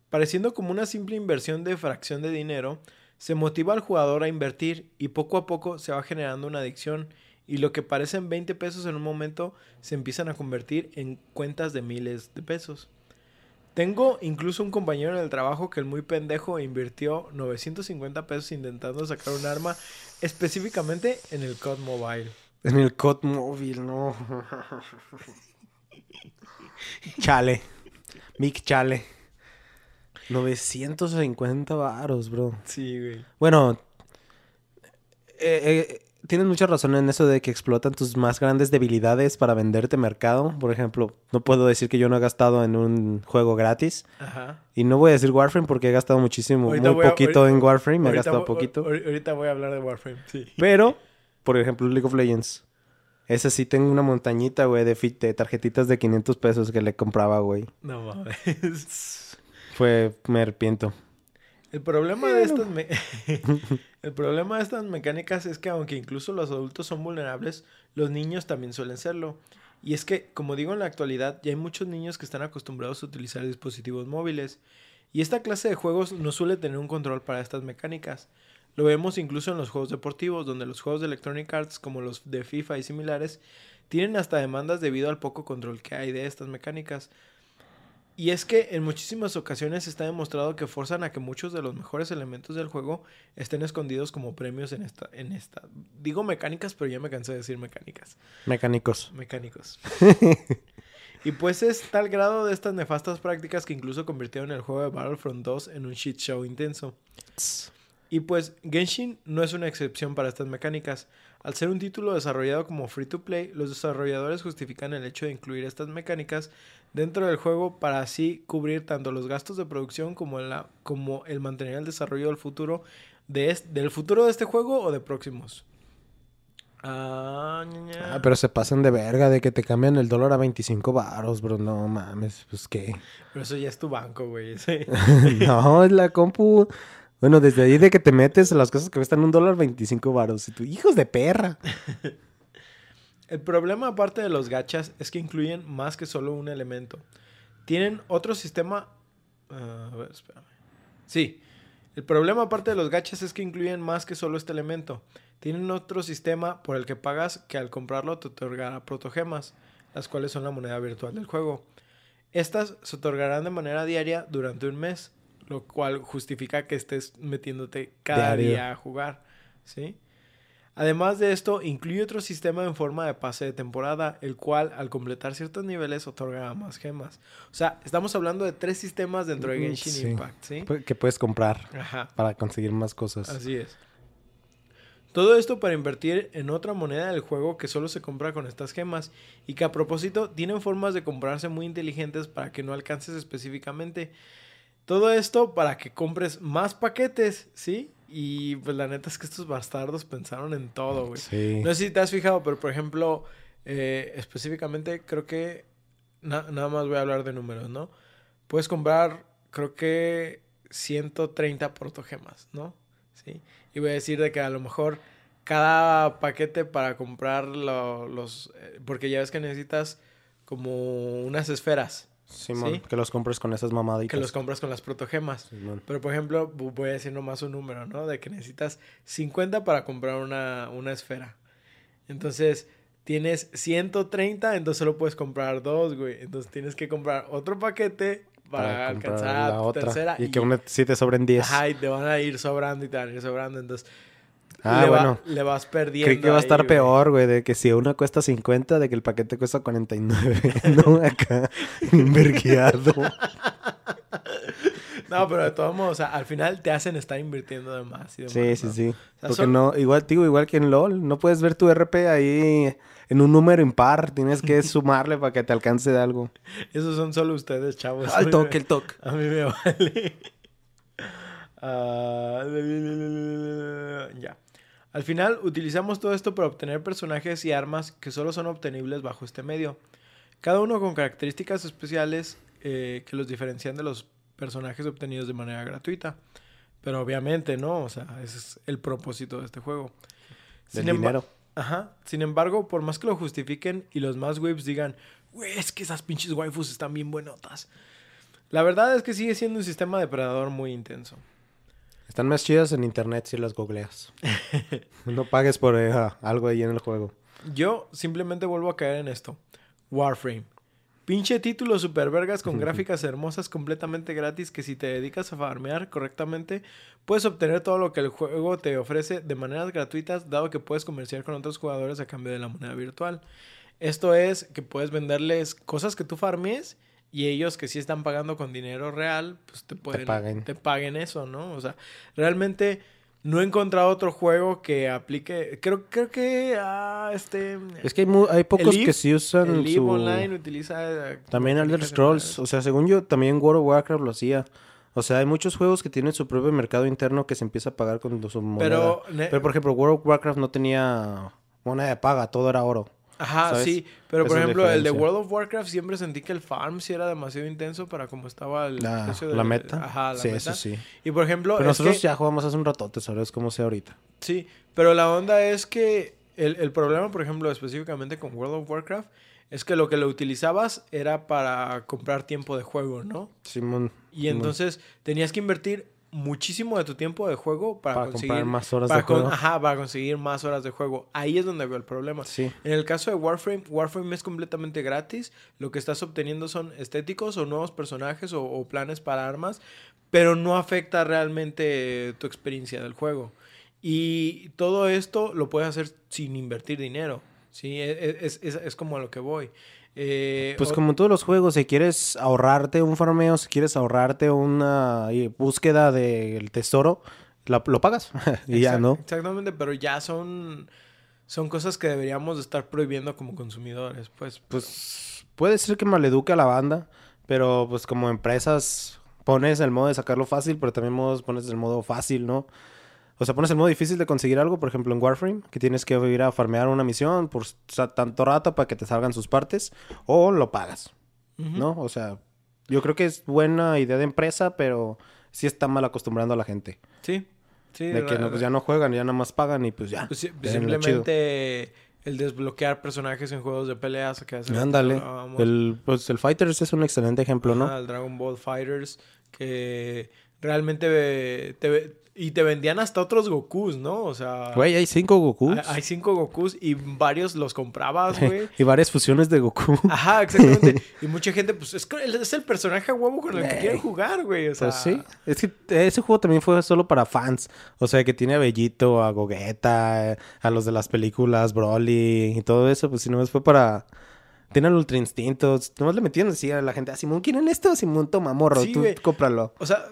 [SPEAKER 1] Pareciendo como una simple inversión de fracción de dinero, se motiva al jugador a invertir y poco a poco se va generando una adicción y lo que parecen 20 pesos en un momento se empiezan a convertir en cuentas de miles de pesos. Tengo incluso un compañero en el trabajo que el muy pendejo invirtió 950 pesos intentando sacar un arma específicamente en el COD Mobile.
[SPEAKER 2] En el COD Mobile, no. chale. Mick Chale. 950 varos, bro.
[SPEAKER 1] Sí, güey.
[SPEAKER 2] Bueno, eh, eh, tienes mucha razón en eso de que explotan tus más grandes debilidades para venderte mercado. Por ejemplo, no puedo decir que yo no he gastado en un juego gratis. Ajá. Y no voy a decir Warframe porque he gastado muchísimo, muy poquito en Warframe. Me he gastado poquito.
[SPEAKER 1] Ahorita voy a hablar de Warframe, sí.
[SPEAKER 2] Pero, por ejemplo, League of Legends. Ese sí tengo una montañita, güey, de, de tarjetitas de 500 pesos que le compraba, güey.
[SPEAKER 1] No mames.
[SPEAKER 2] Fue, me arrepiento.
[SPEAKER 1] El problema de estas el problema de estas mecánicas es que aunque incluso los adultos son vulnerables, los niños también suelen serlo. Y es que, como digo en la actualidad, ya hay muchos niños que están acostumbrados a utilizar dispositivos móviles. Y esta clase de juegos no suele tener un control para estas mecánicas, Lo vemos incluso en los juegos deportivos, donde los juegos de Electronic Arts, como los de FIFA y similares, tienen hasta demandas debido al poco control que hay de estas mecánicas. Y es que en muchísimas ocasiones está demostrado que forzan a que muchos de los mejores elementos del juego estén escondidos como premios en esta, en esta. Digo mecánicas, pero ya me cansé de decir mecánicas.
[SPEAKER 2] Mecánicos.
[SPEAKER 1] Mecánicos. y pues es tal grado de estas nefastas prácticas que incluso convirtieron el juego de Battlefront 2 en un shit show intenso. Y pues Genshin no es una excepción para estas mecánicas. Al ser un título desarrollado como free to play, los desarrolladores justifican el hecho de incluir estas mecánicas dentro del juego para así cubrir tanto los gastos de producción como, la, como el mantener el desarrollo del futuro de del futuro de este juego o de próximos.
[SPEAKER 2] Ah, ah, pero se pasan de verga de que te cambian el dólar a 25 baros, bro. No mames, pues qué.
[SPEAKER 1] Pero eso ya es tu banco, güey.
[SPEAKER 2] no, es la compu. Bueno, desde ahí de que te metes las cosas que cuestan un dólar 25 baros. Y tú, hijos de perra.
[SPEAKER 1] El problema aparte de los gachas es que incluyen más que solo un elemento. Tienen otro sistema... Ah, a ver, espérame. Sí. El problema aparte de los gachas es que incluyen más que solo este elemento. Tienen otro sistema por el que pagas que al comprarlo te otorgará protogemas, las cuales son la moneda virtual del juego. Estas se otorgarán de manera diaria durante un mes, lo cual justifica que estés metiéndote cada día a jugar, ¿sí? Además de esto, incluye otro sistema en forma de pase de temporada, el cual al completar ciertos niveles otorga más gemas. O sea, estamos hablando de tres sistemas dentro de Genshin Impact, ¿sí?
[SPEAKER 2] Que puedes comprar para conseguir más cosas.
[SPEAKER 1] Así es. Todo esto para invertir en otra moneda del juego que solo se compra con estas gemas y que a propósito tienen formas de comprarse muy inteligentes para que no alcances específicamente. Todo esto para que compres más paquetes, ¿sí? Y pues la neta es que estos bastardos pensaron en todo, güey. No sé si te has fijado, pero por ejemplo, eh, específicamente creo que nada más voy a hablar de números, ¿no? Puedes comprar, creo que 130 protogemas, ¿no? Sí. Y voy a decir de que a lo mejor cada paquete para comprar los... Eh, porque ya ves que necesitas como unas esferas.
[SPEAKER 2] Simón, que los compres con esas mamaditas.
[SPEAKER 1] Que los compras con las protogemas. Pero, por ejemplo, voy a decir nomás un número, ¿no? De que necesitas 50 para comprar una, una esfera. Entonces, tienes 130, entonces solo puedes comprar dos, güey. Entonces, tienes que comprar otro paquete para, alcanzar la otra. tercera.
[SPEAKER 2] Y, que una, si te sobren 10.
[SPEAKER 1] Ajá, y te van a ir sobrando y te van a ir sobrando. Entonces, Ah, le bueno. le vas perdiendo.
[SPEAKER 2] Creo que va a estar peor, güey, de que si una cuesta 50, de que el paquete cuesta 49. no, acá, inverguiado.
[SPEAKER 1] no, pero de todos modos, o sea, al final te hacen estar invirtiendo de más. sí,
[SPEAKER 2] sí, sí. Porque no, igual, digo, igual que en LOL, no puedes ver tu RP ahí en un número impar. Tienes que sumarle para que te alcance de algo.
[SPEAKER 1] Esos son solo ustedes, chavos.
[SPEAKER 2] Al toque, el toque.
[SPEAKER 1] A mí me vale. Ah, ya. Al final, utilizamos todo esto para obtener personajes y armas que solo son obtenibles bajo este medio. Cada uno con características especiales eh, que los diferencian de los personajes obtenidos de manera gratuita. Pero obviamente, ¿no? O sea, ese es el propósito de este juego.
[SPEAKER 2] Sin dinero.
[SPEAKER 1] Ajá. Sin embargo, por más que lo justifiquen y los más whips digan, güey, es que esas pinches waifus están bien buenotas. La verdad es que sigue siendo un sistema depredador muy intenso.
[SPEAKER 2] Están más chidas en internet si las googleas. no pagues por eh, algo ahí en el juego.
[SPEAKER 1] Yo simplemente vuelvo a caer en esto. Warframe. Pinche título super vergas con gráficas hermosas completamente gratis que si te dedicas a farmear correctamente puedes obtener todo lo que el juego te ofrece de maneras gratuitas dado que puedes comerciar con otros jugadores a cambio de la moneda virtual. Esto es que puedes venderles cosas que tú farmees y ellos que sí están pagando con dinero real, pues te pueden... Te paguen. eso, ¿no? O sea, realmente no he encontrado otro juego que aplique... Creo, creo que... Ah, este...
[SPEAKER 2] Es que hay, hay pocos que sí usan
[SPEAKER 1] el su... Online utiliza...
[SPEAKER 2] También Elder Scrolls. O sea, según yo, también World of Warcraft lo hacía. O sea, hay muchos juegos que tienen su propio mercado interno que se empieza a pagar con su moneda. Pero, Pero por ejemplo, World of Warcraft no tenía moneda de paga, todo era oro.
[SPEAKER 1] Ajá, sí. Pero por ejemplo, el de World of Warcraft siempre sentí que el farm sí era demasiado intenso para como estaba el
[SPEAKER 2] la, La meta.
[SPEAKER 1] Ajá, la
[SPEAKER 2] sí,
[SPEAKER 1] meta.
[SPEAKER 2] Eso sí.
[SPEAKER 1] Y por ejemplo.
[SPEAKER 2] Pero nosotros ya jugamos hace un ratote, ¿sabes cómo sea ahorita?
[SPEAKER 1] Sí, pero la onda es que el, el problema, por ejemplo, específicamente con World of Warcraft, es que lo que lo utilizabas era para comprar tiempo de juego, ¿no?
[SPEAKER 2] Simón.
[SPEAKER 1] Y entonces tenías que invertir muchísimo de tu tiempo de juego para,
[SPEAKER 2] Para
[SPEAKER 1] conseguir
[SPEAKER 2] más horas
[SPEAKER 1] para
[SPEAKER 2] de juego.
[SPEAKER 1] Ajá, para conseguir más horas de juego. Ahí es donde veo el problema.
[SPEAKER 2] Sí.
[SPEAKER 1] En el caso de Warframe, Warframe es completamente gratis. Lo que estás obteniendo son estéticos o nuevos personajes o, o planes para armas, pero no afecta realmente tu experiencia del juego. Y todo esto lo puedes hacer sin invertir dinero. Sí, E, es, es- es como a lo que voy. Eh,
[SPEAKER 2] Pues como en todos los juegos, si quieres ahorrarte un farmeo, si quieres ahorrarte una eh, búsqueda del tesoro, la- lo pagas. y ya, ¿no?
[SPEAKER 1] Exactamente, pero ya son, son cosas que deberíamos de estar prohibiendo como consumidores. Pues,
[SPEAKER 2] Pues puede ser que maleduque a la banda, pero pues como empresas pones el modo de sacarlo fácil, pero también modos- pones el modo fácil, ¿no? O sea, pones el modo difícil de conseguir algo, por ejemplo en Warframe, que tienes que ir a farmear una misión por tanto rato para que te salgan sus partes, o lo pagas. ¿no? O sea, yo creo que es buena idea de empresa, pero sí está mal acostumbrando a la gente.
[SPEAKER 1] Sí, sí.
[SPEAKER 2] De que no, pues ya no juegan, ya nada más pagan y pues ya.
[SPEAKER 1] Pues simplemente el desbloquear personajes en juegos de peleas que hace rato
[SPEAKER 2] Ándale. El, pues el Fighters es un excelente ejemplo, ¿no?
[SPEAKER 1] El Dragon Ball Fighters que realmente te, y te vendían hasta otros Gokus, ¿no? O sea,
[SPEAKER 2] Güey, hay cinco Gokus.
[SPEAKER 1] hay, hay cinco Gokus y varios los comprabas, güey.
[SPEAKER 2] y varias fusiones de Goku.
[SPEAKER 1] Ajá, exactamente. Y mucha gente, pues, es, el personaje huevo con el que quieren jugar, güey. O sea,
[SPEAKER 2] Pues sí. Es que ese juego también fue solo para fans. O sea, que tiene a Bellito, a Gogeta, a los de las películas, Broly y todo eso. Pues si no, fue para... Tienen Ultra Instintos. Nomás le metían así a la gente. Ah, Simón, ¿quieren esto? Simón, toma morro.
[SPEAKER 1] Sí,
[SPEAKER 2] tú cómpralo.
[SPEAKER 1] O sea,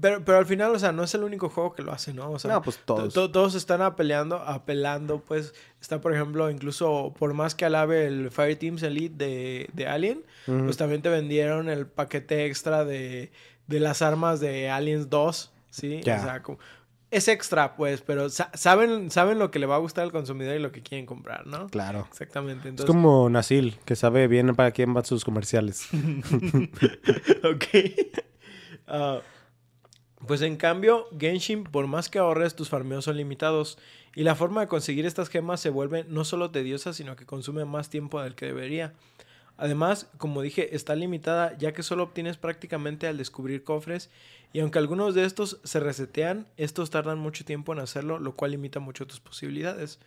[SPEAKER 1] pero, pero al final, o sea, no es el único juego que lo hace, ¿no? O sea,
[SPEAKER 2] No, pues todos.
[SPEAKER 1] to- to- todos están apelando, apelando, pues, está, por ejemplo, incluso, por más que alabe el Fireteams Elite de, de Alien, pues también te vendieron el paquete extra de, de las armas de Aliens 2, ¿sí?
[SPEAKER 2] Ya.
[SPEAKER 1] O sea, como- es extra, pues, pero sa- saben, saben lo que le va a gustar al consumidor y lo que quieren comprar, ¿no?
[SPEAKER 2] Claro.
[SPEAKER 1] Exactamente.
[SPEAKER 2] Es como Nasil, que sabe bien para quién van sus comerciales.
[SPEAKER 1] ok. Ah, pues en cambio, Genshin, por más que ahorres, tus farmeos son limitados. Y la forma de conseguir estas gemas se vuelve no solo tediosa, sino que consume más tiempo del que debería. Además, como dije, está limitada ya que solo obtienes prácticamente al descubrir cofres y aunque algunos de estos se resetean, estos tardan mucho tiempo en hacerlo, lo cual limita mucho tus posibilidades.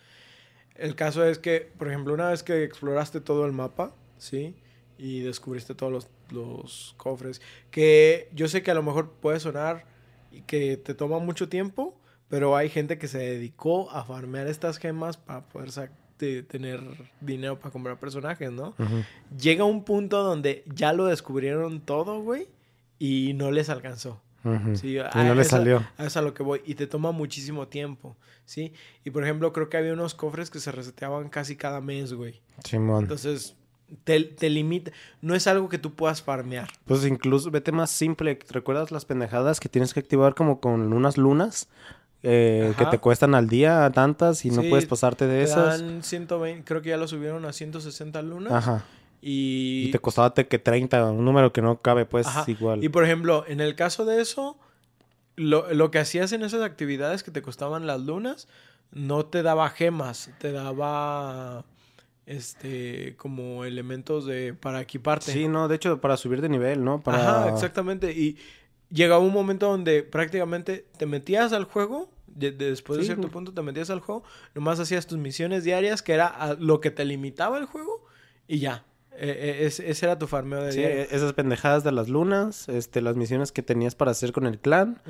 [SPEAKER 1] El caso es que, por ejemplo, una vez que exploraste todo el mapa, ¿sí? Y descubriste todos los, los cofres, que yo sé que a lo mejor puede sonar y que te toma mucho tiempo, pero hay gente que se dedicó a farmear estas gemas para poder tener dinero para comprar personajes, ¿no?
[SPEAKER 2] Ujú.
[SPEAKER 1] Llega un punto donde ya lo descubrieron todo, güey, y no les alcanzó. Sí,
[SPEAKER 2] y no le
[SPEAKER 1] eso-
[SPEAKER 2] salió.
[SPEAKER 1] a eso a lo que voy. Y te toma muchísimo tiempo, ¿sí? Y por ejemplo, creo que había unos cofres que se reseteaban casi cada mes, güey.
[SPEAKER 2] Simón.
[SPEAKER 1] Entonces, te, te limita. No es algo que tú puedas farmear.
[SPEAKER 2] Pues incluso, vete más simple. ¿Recuerdas las pendejadas que tienes que activar como con unas lunas? eh, que te cuestan al día tantas y no puedes pasarte de esas.
[SPEAKER 1] dan 120, creo que ya lo subieron a 160 lunas.
[SPEAKER 2] Ajá.
[SPEAKER 1] Y,
[SPEAKER 2] Y te costaba que 30, un número que no cabe, pues
[SPEAKER 1] Ajá.
[SPEAKER 2] igual.
[SPEAKER 1] Y por ejemplo, en el caso de eso, lo, lo que hacías en esas actividades que te costaban las lunas, no te daba gemas, te daba este como elementos de para equiparte.
[SPEAKER 2] Sí, no, de hecho, para subir de nivel, ¿no? Para...
[SPEAKER 1] Ajá, exactamente. Y llegaba un momento donde prácticamente te metías al juego, de- de- después de cierto punto te metías al juego, nomás hacías tus misiones diarias, que era lo que te limitaba el juego, y ya. Eh, eh, ese, ese era tu farmeo de
[SPEAKER 2] Sí,
[SPEAKER 1] diario.
[SPEAKER 2] esas pendejadas de las lunas, este, las misiones que tenías para hacer con el clan.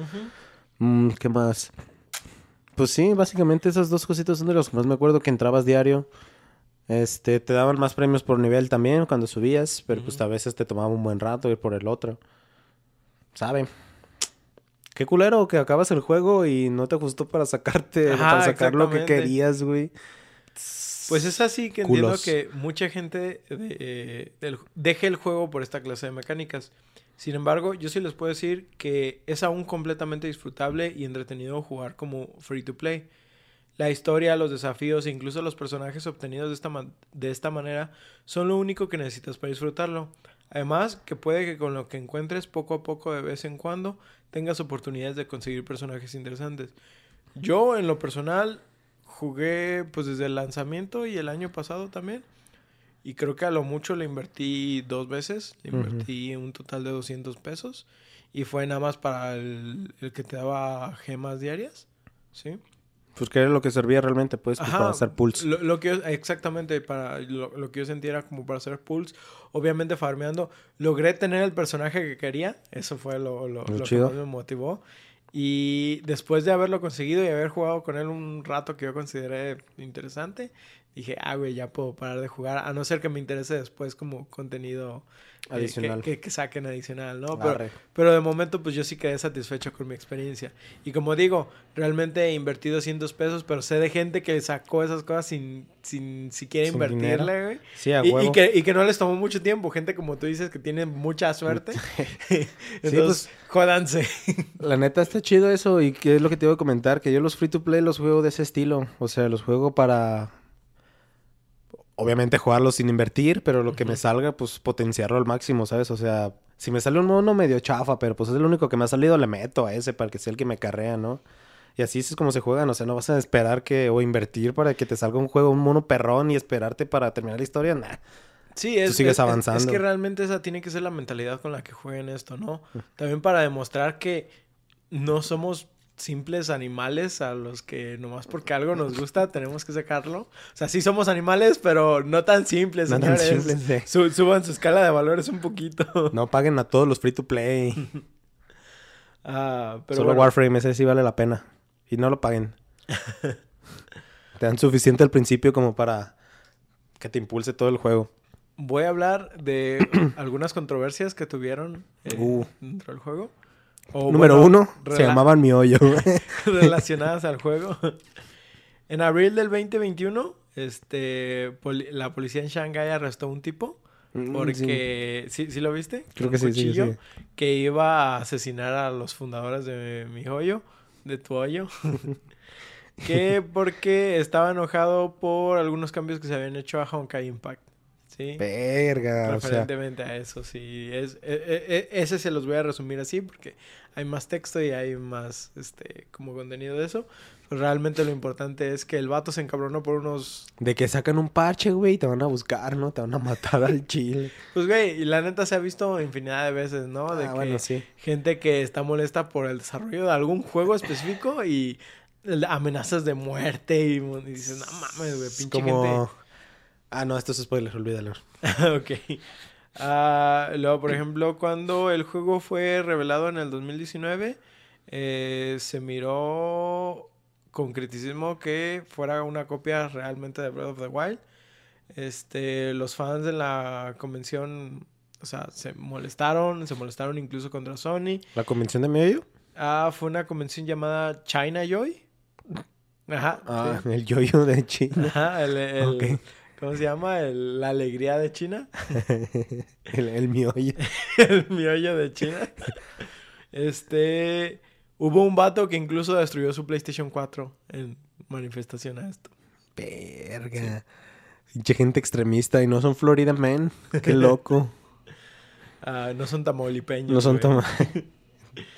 [SPEAKER 2] Mm, ¿Qué más? Pues sí, básicamente esas dos cositas son de los que más me acuerdo que entrabas diario. Este, te daban más premios por nivel también cuando subías, pero pues a veces te tomaba un buen rato ir por el otro. ¿Sabe? Qué culero que acabas el juego y no te ajustó para sacarte,
[SPEAKER 1] Ajá,
[SPEAKER 2] para sacar lo que querías, güey.
[SPEAKER 1] Pues es así que entiendo que mucha gente de- del- deje el juego por esta clase de mecánicas. Sin embargo, yo sí les puedo decir que es aún completamente disfrutable y entretenido jugar como free to play. La historia, los desafíos e incluso los personajes obtenidos de esta, de esta manera son lo único que necesitas para disfrutarlo. Además, que puede que con lo que encuentres poco a poco de vez en cuando tengas oportunidades de conseguir personajes interesantes. Yo, en lo personal, jugué pues desde el lanzamiento y el año pasado también. Y creo que a lo mucho le invertí dos veces. Le invertí un total de 200 pesos. Y fue nada más para el, el que te daba gemas diarias. ¿Sí?
[SPEAKER 2] Pues que era lo que servía realmente, pues, pues para hacer pulls.
[SPEAKER 1] Lo, que exactamente, para lo, que yo sentía era como para hacer pulls. Obviamente farmeando. Logré tener el personaje que quería. Eso fue lo, lo, lo que más me motivó. Y después de haberlo conseguido y haber jugado con él un rato que yo consideré interesante, dije, ah, güey, ya puedo parar de jugar. A no ser que me interese después como contenido adicional. Que, saquen adicional, ¿no? Pero, de momento, pues yo sí quedé satisfecho con mi experiencia. Y como digo, realmente he invertido 200 pesos, pero sé de gente que sacó esas cosas sin, sin siquiera invertirle, güey. Sí, a y, y, que, y que no les tomó mucho tiempo. Gente como tú dices que tiene mucha suerte. Entonces, pues, jódanse.
[SPEAKER 2] La neta está chido eso. Y que es lo que te iba a comentar, que yo los free to play los juego de ese estilo. O sea, los juego para obviamente jugarlo sin invertir, pero lo que me salga, pues potenciarlo al máximo, ¿sabes? O sea, si me sale un mono medio chafa, pero pues es el único que me ha salido, le meto a ese para que sea el que me carrea, ¿no? Y así es como se juegan, o sea, no vas a esperar que, o invertir para que te salga un juego, un mono perrón y esperarte para terminar la historia, nah.
[SPEAKER 1] Sí, es, Tú sigues avanzando. Es, que realmente esa tiene que ser la mentalidad con la que jueguen esto, ¿no? También para demostrar que no somos simples animales a los que nomás porque algo nos gusta tenemos que sacarlo. O sea, sí somos animales, pero no tan simples, no Tan simples, suban su escala de valores un poquito.
[SPEAKER 2] No paguen a todos los free to play. ah, pero Solo Warframe, ese sí vale la pena. Y no lo paguen. te dan suficiente al principio como para que te impulse todo el juego.
[SPEAKER 1] Voy a hablar de algunas controversias que tuvieron eh, uh. dentro del juego.
[SPEAKER 2] Número uno, se llamaban mi hoyo.
[SPEAKER 1] relacionadas al juego. En abril del 2021, este, la policía en Shanghái arrestó a un tipo. Mm, porque, sí. ¿sí, lo viste? Creo que sí, sí, Que iba a asesinar a los fundadores de mi hoyo, de tu hoyo. que porque estaba enojado por algunos cambios que se habían hecho a Honkai Impact. Sí. Verga. Referentemente a eso, sí. Es, e, e, e, ese se los voy a resumir así porque hay más texto y hay más, este, como contenido de eso. Pues realmente lo importante es que el vato se encabronó por unos...
[SPEAKER 2] De que sacan un parche, güey, y te van a buscar, ¿no? Te van a matar al chile.
[SPEAKER 1] Pues, güey, y la neta se ha visto infinidad de veces, ¿no? De ah, que sí. gente que está molesta por el desarrollo de algún juego específico y amenazas de muerte y, dices, no mames, güey, pinche gente
[SPEAKER 2] Ah, no, esto es spoiler, olvídalo.
[SPEAKER 1] ok. Ah, luego, por ejemplo, cuando el juego fue revelado en el 2019, eh, se miró con criticismo que fuera una copia realmente de Breath of the Wild. Este, los fans de la convención, o sea, se molestaron, se molestaron incluso contra Sony.
[SPEAKER 2] ¿La convención de medio?
[SPEAKER 1] Ah, fue una convención llamada China Joy.
[SPEAKER 2] Ajá. Ah, el yoyo de China.
[SPEAKER 1] Ajá, el, ¿Cómo se llama? la alegría de China.
[SPEAKER 2] el, el miollo.
[SPEAKER 1] el miollo de China. Este. Hubo un vato que incluso destruyó su PlayStation 4 en manifestación a esto.
[SPEAKER 2] Verga. Pinche gente extremista y no son Florida Men. Qué loco.
[SPEAKER 1] Ah, no son tamaulipeños.
[SPEAKER 2] No son tamaulipeños.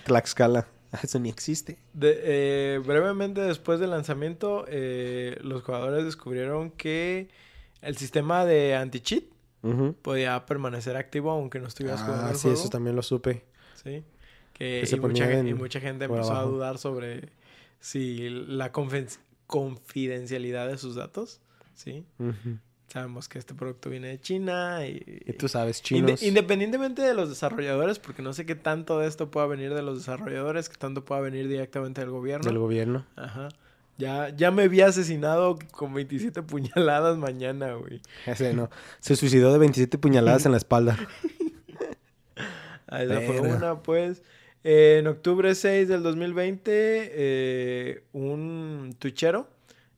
[SPEAKER 2] Tlaxcala. Eso ni existe.
[SPEAKER 1] Eh, brevemente después del lanzamiento, eh, los jugadores descubrieron que el sistema de anti-cheat podía permanecer activo aunque no estuvieras jugando
[SPEAKER 2] ah, sí, eso también lo supe.
[SPEAKER 1] Sí. Que, y, mucha, gente empezó a dudar sobre si la confidencialidad de sus datos, ¿sí? Sabemos que este producto viene de China y...
[SPEAKER 2] Y tú sabes, chinos.
[SPEAKER 1] independientemente de los desarrolladores, porque no sé qué tanto de esto pueda venir de los desarrolladores, qué tanto pueda venir directamente del gobierno.
[SPEAKER 2] Del gobierno.
[SPEAKER 1] Ajá. Ya, ya me había asesinado con 27 puñaladas mañana, güey.
[SPEAKER 2] Ese no. Se suicidó de 27 puñaladas en la espalda.
[SPEAKER 1] Ah, esa fue una, pues. en octubre 6 del 2020, eh, un tuchero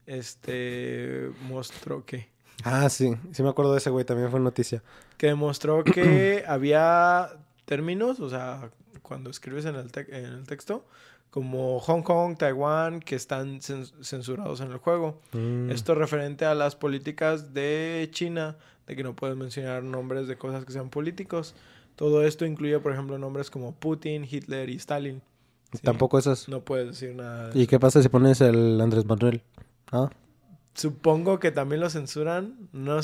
[SPEAKER 1] este, mostró que...
[SPEAKER 2] Ah, sí. Sí me acuerdo de ese güey. También fue noticia.
[SPEAKER 1] Que demostró que había términos, o sea, cuando escribes en el, en el texto, como Hong Kong, Taiwán, que están censurados en el juego. Mm. Esto referente a las políticas de China, de que no puedes mencionar nombres de cosas que sean políticos. Todo esto incluye, por ejemplo, nombres como Putin, Hitler y Stalin.
[SPEAKER 2] Tampoco esas.
[SPEAKER 1] No puedes decir nada.
[SPEAKER 2] ¿Y qué pasa si pones el Andrés Manuel? ¿Ah?
[SPEAKER 1] supongo que también lo censuran. No,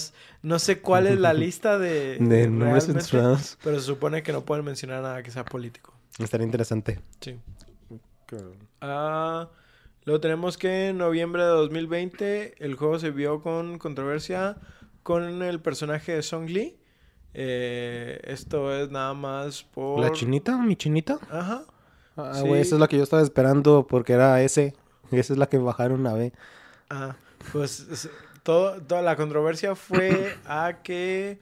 [SPEAKER 1] sé cuál es la lista de...
[SPEAKER 2] De nombres censurados.
[SPEAKER 1] Pero se supone que no pueden mencionar nada que sea político.
[SPEAKER 2] Estaría interesante.
[SPEAKER 1] Sí. Ah, luego tenemos que en noviembre de 2020 el juego se vio con controversia con el personaje de Song Lee. Eh, esto es nada más por...
[SPEAKER 2] ¿La chinita? ¿Mi chinita?
[SPEAKER 1] Ajá.
[SPEAKER 2] Ah,
[SPEAKER 1] Sí.
[SPEAKER 2] güey, esa es la que yo estaba esperando porque era S. Esa es la que bajaron a B.
[SPEAKER 1] Ah, pues es- todo, toda la controversia fue a que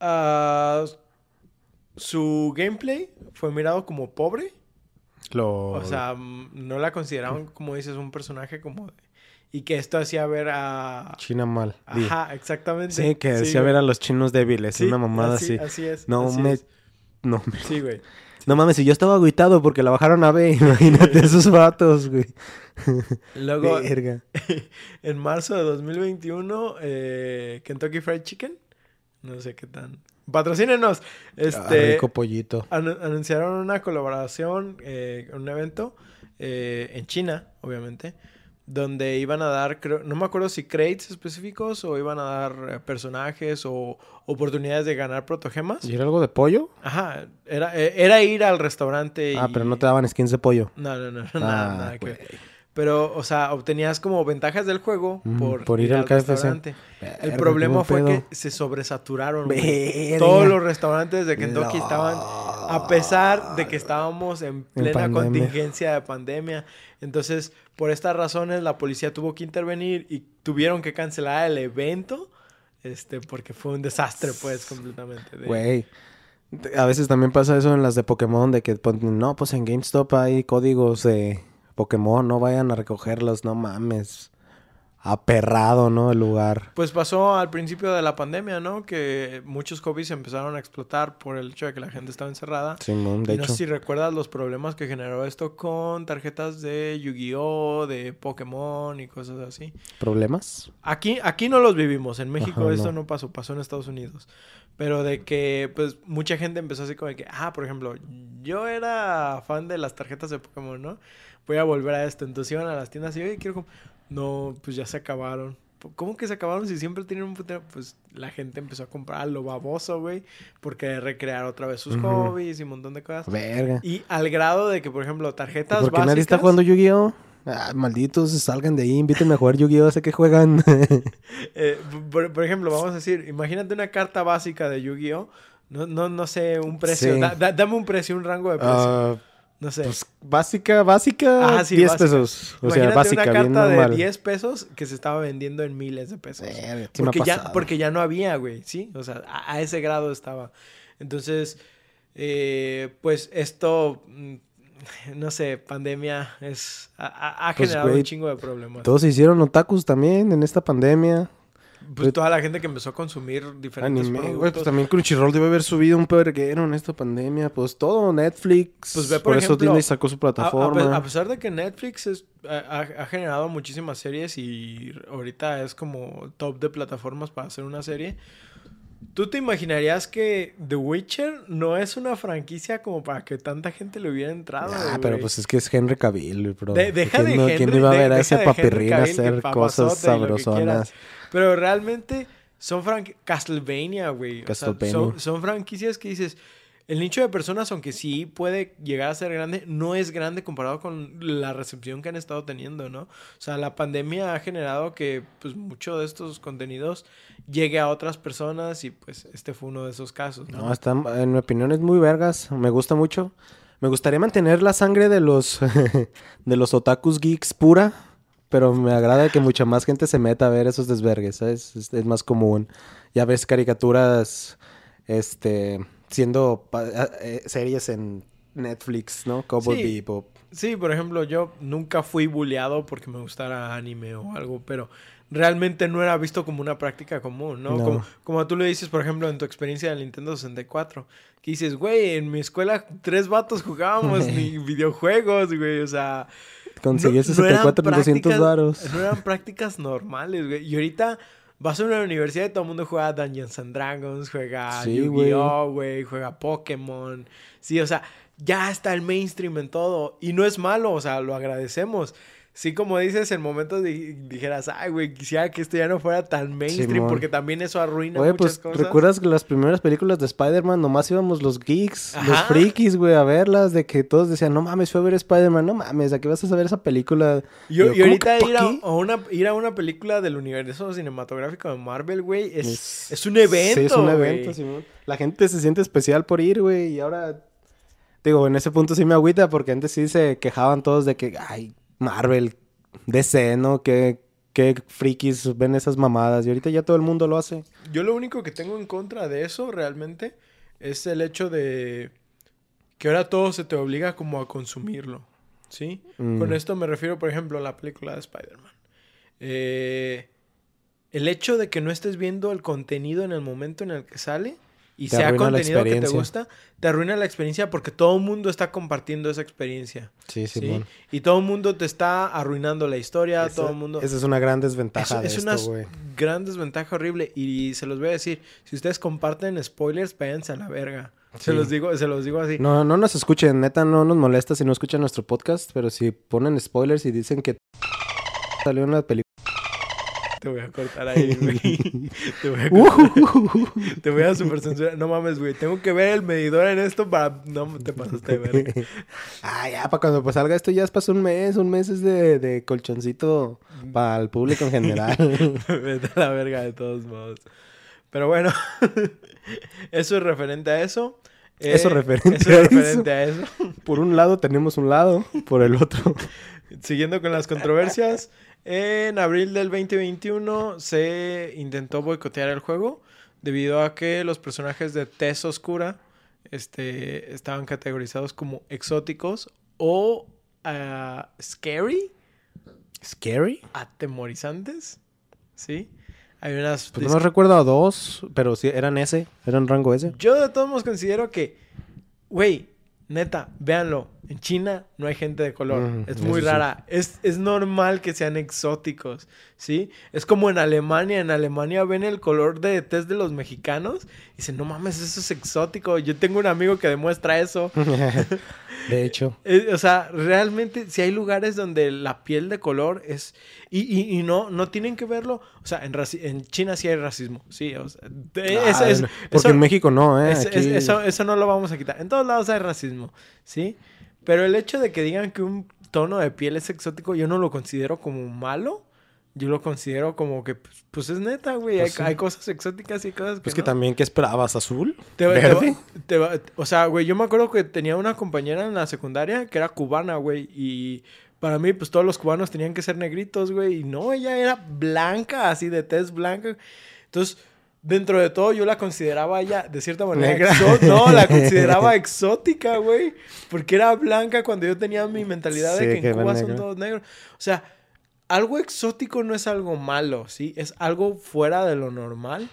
[SPEAKER 1] ah, su gameplay fue mirado como pobre.
[SPEAKER 2] Lo...
[SPEAKER 1] O sea, mm, no la consideraban, como dices, un personaje como... de- Y que esto hacía ver a...
[SPEAKER 2] China mal.
[SPEAKER 1] Ajá, exactamente.
[SPEAKER 2] Sí, que
[SPEAKER 1] güey.
[SPEAKER 2] ver a los chinos débiles.
[SPEAKER 1] Sí,
[SPEAKER 2] una mamada así.
[SPEAKER 1] Así es.
[SPEAKER 2] No
[SPEAKER 1] así
[SPEAKER 2] me...
[SPEAKER 1] es.
[SPEAKER 2] No, me-
[SPEAKER 1] Sí, güey.
[SPEAKER 2] no mames, si yo estaba agüitado porque la bajaron a B. Imagínate esos vatos, güey.
[SPEAKER 1] Luego,
[SPEAKER 2] Verga.
[SPEAKER 1] en marzo de 2021, eh, Kentucky Fried Chicken. No sé qué tan... Patrocínenos.
[SPEAKER 2] Ah,
[SPEAKER 1] Este...
[SPEAKER 2] rico pollito.
[SPEAKER 1] anu- anunciaron una colaboración, eh, un evento eh, en China, obviamente, donde iban a dar, creo, no me acuerdo si crates específicos o iban a dar eh, personajes o oportunidades de ganar protogemas.
[SPEAKER 2] ¿Y era algo de pollo?
[SPEAKER 1] Ajá, era, eh, era ir al restaurante
[SPEAKER 2] Ah,
[SPEAKER 1] y-
[SPEAKER 2] pero no te daban skins de pollo.
[SPEAKER 1] No, no, no,
[SPEAKER 2] Ah,
[SPEAKER 1] nada, nada que ver.
[SPEAKER 2] güey.
[SPEAKER 1] Pero, o sea, obtenías como ventajas del juego
[SPEAKER 2] Mm,
[SPEAKER 1] por,
[SPEAKER 2] por ir al KFC.
[SPEAKER 1] restaurante. El problema fue que se sobresaturaron. Todos los restaurantes de Kentucky
[SPEAKER 2] No.
[SPEAKER 1] estaban, a pesar de que estábamos en plena contingencia de pandemia. Entonces, por estas razones, la policía tuvo que intervenir y tuvieron que cancelar el evento. Este, porque fue un desastre, pues, completamente. de-
[SPEAKER 2] Güey. A veces también pasa eso en las de Pokémon, de que no, pues en GameStop hay códigos de Pokémon, no vayan a recogerlos, no mames. Aperrado, ¿no? El lugar.
[SPEAKER 1] Pues pasó al principio de la pandemia, ¿no? Que muchos hobbies empezaron a explotar por el hecho de que la gente estaba encerrada.
[SPEAKER 2] Simón, de
[SPEAKER 1] y no
[SPEAKER 2] hecho.
[SPEAKER 1] sé si recuerdas los problemas que generó esto con tarjetas de Yu-Gi-Oh, de Pokémon y cosas así.
[SPEAKER 2] ¿Problemas?
[SPEAKER 1] Aquí, aquí no los vivimos. En México
[SPEAKER 2] Ajá,
[SPEAKER 1] esto
[SPEAKER 2] no.
[SPEAKER 1] no. pasó, pasó en Estados Unidos. Pero de que, pues, mucha gente empezó así como de que, ah, por ejemplo, yo era fan de las tarjetas de Pokémon, ¿no? Voy a volver a esto. Entonces iban a las tiendas y, oye, quiero... com-". No, pues ya se acabaron. ¿Cómo que se acabaron si siempre tienen un putero? Pues la gente empezó a comprar lo baboso, güey, porque recrear otra vez sus
[SPEAKER 2] Ujú.
[SPEAKER 1] hobbies y un montón de cosas.
[SPEAKER 2] Verga.
[SPEAKER 1] Y al grado de que, por ejemplo, tarjetas
[SPEAKER 2] ¿Por qué
[SPEAKER 1] básicas...
[SPEAKER 2] nadie está jugando Yu-Gi-Oh? Ah, malditos, salgan de ahí, invítenme a jugar Yu-Gi-Oh, sé que juegan.
[SPEAKER 1] Eh, por, por ejemplo, vamos a decir, imagínate una carta básica de Yu-Gi-Oh! No, no, no sé, un precio.
[SPEAKER 2] Sí.
[SPEAKER 1] Da- da- dame un precio, un rango de precio.
[SPEAKER 2] Ah,
[SPEAKER 1] no sé.
[SPEAKER 2] pues básica, básica,
[SPEAKER 1] Ajá, sí,
[SPEAKER 2] 10
[SPEAKER 1] básica.
[SPEAKER 2] pesos. O sea,
[SPEAKER 1] imagínate
[SPEAKER 2] básica,
[SPEAKER 1] una
[SPEAKER 2] bien
[SPEAKER 1] carta de
[SPEAKER 2] normal.
[SPEAKER 1] 10 pesos que se estaba vendiendo en miles de pesos.
[SPEAKER 2] Sí
[SPEAKER 1] porque, ya, porque ya no había, güey, ¿sí? O sea, a, a ese grado estaba. Entonces, eh, pues esto, mm, no sé, pandemia es, ha,
[SPEAKER 2] Pues,
[SPEAKER 1] generado un chingo de problemas.
[SPEAKER 2] Todos se hicieron otakus también en esta pandemia.
[SPEAKER 1] Pues toda la gente que empezó a consumir diferentes
[SPEAKER 2] Anime,
[SPEAKER 1] productos.
[SPEAKER 2] pues también Crunchyroll debe haber subido un perguero en esta pandemia. Pues todo, Netflix.
[SPEAKER 1] Pues ve,
[SPEAKER 2] por,
[SPEAKER 1] por
[SPEAKER 2] eso
[SPEAKER 1] ejemplo,
[SPEAKER 2] Disney sacó su
[SPEAKER 1] A- A,
[SPEAKER 2] plataforma.
[SPEAKER 1] a pesar de que Netflix es- ha generado muchísimas series y ahorita es como top de plataformas para hacer una serie, ¿tú te imaginarías que The Witcher no es una franquicia como para que tanta gente le hubiera entrado?
[SPEAKER 2] Ah, pero pues es que es Henry Cavill, bro.
[SPEAKER 1] De- deja de
[SPEAKER 2] ¿Quién, no- quién
[SPEAKER 1] Henry-
[SPEAKER 2] iba a
[SPEAKER 1] de-
[SPEAKER 2] ver a ese papirrín hacer cosas sabrosonas?
[SPEAKER 1] Pero realmente son. Castlevania, güey. O sea,
[SPEAKER 2] Castlevania.
[SPEAKER 1] son, son franquicias que dices... El nicho de personas, aunque sí puede llegar a ser grande, no es grande comparado con la recepción que han estado teniendo, ¿no? O sea, la pandemia ha generado que pues mucho de estos contenidos llegue a otras personas y pues este fue uno de esos casos, ¿no?
[SPEAKER 2] No, en mi opinión es muy vergas. Me gusta mucho. Me gustaría mantener la sangre de los de los otakus geeks pura, pero me agrada que mucha más gente se meta a ver esos desvergues, ¿sabes? Es, es más común. Ya ves caricaturas este siendo pa- eh, series en Netflix, ¿no? Cowboy
[SPEAKER 1] Sí.
[SPEAKER 2] Bebop.
[SPEAKER 1] Sí, por ejemplo, yo nunca fui bulleado porque me gustara anime o algo, pero realmente no era visto como una práctica común, ¿no?
[SPEAKER 2] No.
[SPEAKER 1] Como, como tú le dices, por ejemplo, en tu experiencia del Nintendo 64, que dices, güey, en mi escuela tres vatos jugábamos ni videojuegos, güey, o sea...
[SPEAKER 2] Conseguí
[SPEAKER 1] no- no eran
[SPEAKER 2] 64 en 200
[SPEAKER 1] prácticas-
[SPEAKER 2] varos.
[SPEAKER 1] No eran prácticas normales, güey. Y ahorita vas a una universidad y todo el mundo juega Dungeons and Dragons, juega
[SPEAKER 2] Sí,
[SPEAKER 1] Yu-Gi-Oh, güey, juega Pokémon. Sí, o sea, ya está el mainstream en todo. Y no es malo, o sea, lo agradecemos. Sí, como dices, en momentos di- dijeras, ay, güey, quisiera que esto ya no fuera tan mainstream,
[SPEAKER 2] Simón.
[SPEAKER 1] porque también eso arruina
[SPEAKER 2] Oye,
[SPEAKER 1] muchas
[SPEAKER 2] pues,
[SPEAKER 1] cosas.
[SPEAKER 2] ¿recuerdas que las primeras películas de Spider-Man nomás íbamos los geeks, los frikis, güey, a verlas? De que todos decían, no mames, fui a ver Spider-Man, no mames, ¿a qué vas a ver esa película?
[SPEAKER 1] Y,
[SPEAKER 2] Yo,
[SPEAKER 1] y
[SPEAKER 2] ¿cómo
[SPEAKER 1] ahorita ir a, una, ir a una película del universo cinematográfico de Marvel, güey, es,
[SPEAKER 2] Es-
[SPEAKER 1] es un evento.
[SPEAKER 2] Sí, es un
[SPEAKER 1] güey.
[SPEAKER 2] evento, Simón. La gente se siente especial por ir, güey, y ahora... Digo, en ese punto sí me agüita porque antes sí se quejaban todos de que, ay, Marvel, DC, ¿no? Que... Qué frikis ven esas mamadas y ahorita ya todo el mundo lo hace.
[SPEAKER 1] Yo lo único que tengo en contra de eso realmente es el hecho de que ahora todo se te obliga como a consumirlo, ¿sí?
[SPEAKER 2] Mm.
[SPEAKER 1] Con esto me refiero, por ejemplo, a la película de Spider-Man. Eh, el hecho de que no estés viendo el contenido en el momento en el que sale y
[SPEAKER 2] Te
[SPEAKER 1] sea contenido que te gusta, te arruina la experiencia porque todo el mundo está compartiendo esa experiencia.
[SPEAKER 2] Sí,
[SPEAKER 1] ¿sí?
[SPEAKER 2] Simón.
[SPEAKER 1] Y todo el mundo te está arruinando la historia,
[SPEAKER 2] Esa-
[SPEAKER 1] todo el mundo...
[SPEAKER 2] Esa es una gran desventaja
[SPEAKER 1] Eso
[SPEAKER 2] de
[SPEAKER 1] es
[SPEAKER 2] esto,
[SPEAKER 1] una gran desventaja horrible y se los voy a decir, si ustedes comparten spoilers, váyanse a la verga. Se
[SPEAKER 2] Sí.
[SPEAKER 1] los digo, se los digo así.
[SPEAKER 2] No, no nos escuchen, neta, no nos molesta si no escuchan nuestro podcast, pero si ponen spoilers y dicen que salió una película.
[SPEAKER 1] Te voy a cortar ahí, güey. Te voy a
[SPEAKER 2] Uh.
[SPEAKER 1] cortar. Te voy a super censurar. No mames, güey. Tengo que ver el medidor en esto para. No te pasaste de verga.
[SPEAKER 2] ah, ya, para cuando pues salga esto ya pasó un mes, un mes es de, de colchoncito para el público en general.
[SPEAKER 1] Vete a la verga de todos modos. Pero bueno, eso es referente a eso. Eh,
[SPEAKER 2] Eso referente
[SPEAKER 1] eso
[SPEAKER 2] a
[SPEAKER 1] es
[SPEAKER 2] eso.
[SPEAKER 1] referente a eso.
[SPEAKER 2] por un lado tenemos un lado, por el otro.
[SPEAKER 1] Siguiendo con las controversias, en abril del 2021 se intentó boicotear el juego debido a que los personajes de tez oscura este, estaban categorizados como exóticos o ah, scary,
[SPEAKER 2] ¿Scary?
[SPEAKER 1] atemorizantes. ¿Sí? Hay unas...
[SPEAKER 2] Pues no recuerdo a dos, pero sí, eran ese, eran rango ese.
[SPEAKER 1] Yo de todos modos considero que, güey, neta, véanlo. En China no hay gente de color.
[SPEAKER 2] Mm,
[SPEAKER 1] es muy
[SPEAKER 2] sí.
[SPEAKER 1] rara. Es, es normal que sean exóticos, ¿sí? Es como en Alemania. En Alemania ven el color de test de los mexicanos y dicen, no mames, eso es exótico. Yo tengo un amigo que demuestra eso.
[SPEAKER 2] de hecho.
[SPEAKER 1] Eh, o sea, realmente, si hay lugares donde la piel de color es. Y, y- y no, no tienen que verlo. O sea, en, en China sí hay racismo. Sí, o sea, de-
[SPEAKER 2] Ah,
[SPEAKER 1] es-
[SPEAKER 2] porque
[SPEAKER 1] eso-
[SPEAKER 2] en México no, ¿eh?
[SPEAKER 1] es- es-
[SPEAKER 2] Aquí-
[SPEAKER 1] eso, eso no lo vamos a quitar. En todos lados hay racismo, ¿sí? Pero el hecho de que digan que un tono de piel es exótico, yo no lo considero como malo. Yo lo considero como que, pues, pues es neta, güey.
[SPEAKER 2] Pues
[SPEAKER 1] hay,
[SPEAKER 2] sí.
[SPEAKER 1] hay cosas exóticas y cosas que
[SPEAKER 2] Pues que
[SPEAKER 1] no.
[SPEAKER 2] también, ¿qué esperabas? ¿Azul?
[SPEAKER 1] Te te
[SPEAKER 2] ¿Verde?
[SPEAKER 1] te va- o sea, güey, yo me acuerdo que tenía una compañera en la secundaria que era cubana, güey. Y para mí, pues todos los cubanos tenían que ser negritos, güey. Y no, ella era blanca, así de tez blanca. Entonces, dentro de todo, yo la consideraba ella, de cierta manera, No, la consideraba exótica, güey. Porque era blanca cuando yo tenía mi mentalidad
[SPEAKER 2] Sí,
[SPEAKER 1] de que
[SPEAKER 2] que
[SPEAKER 1] en Cuba son todos negros. O sea, algo exótico no es algo malo, ¿sí? Es algo fuera de lo normal.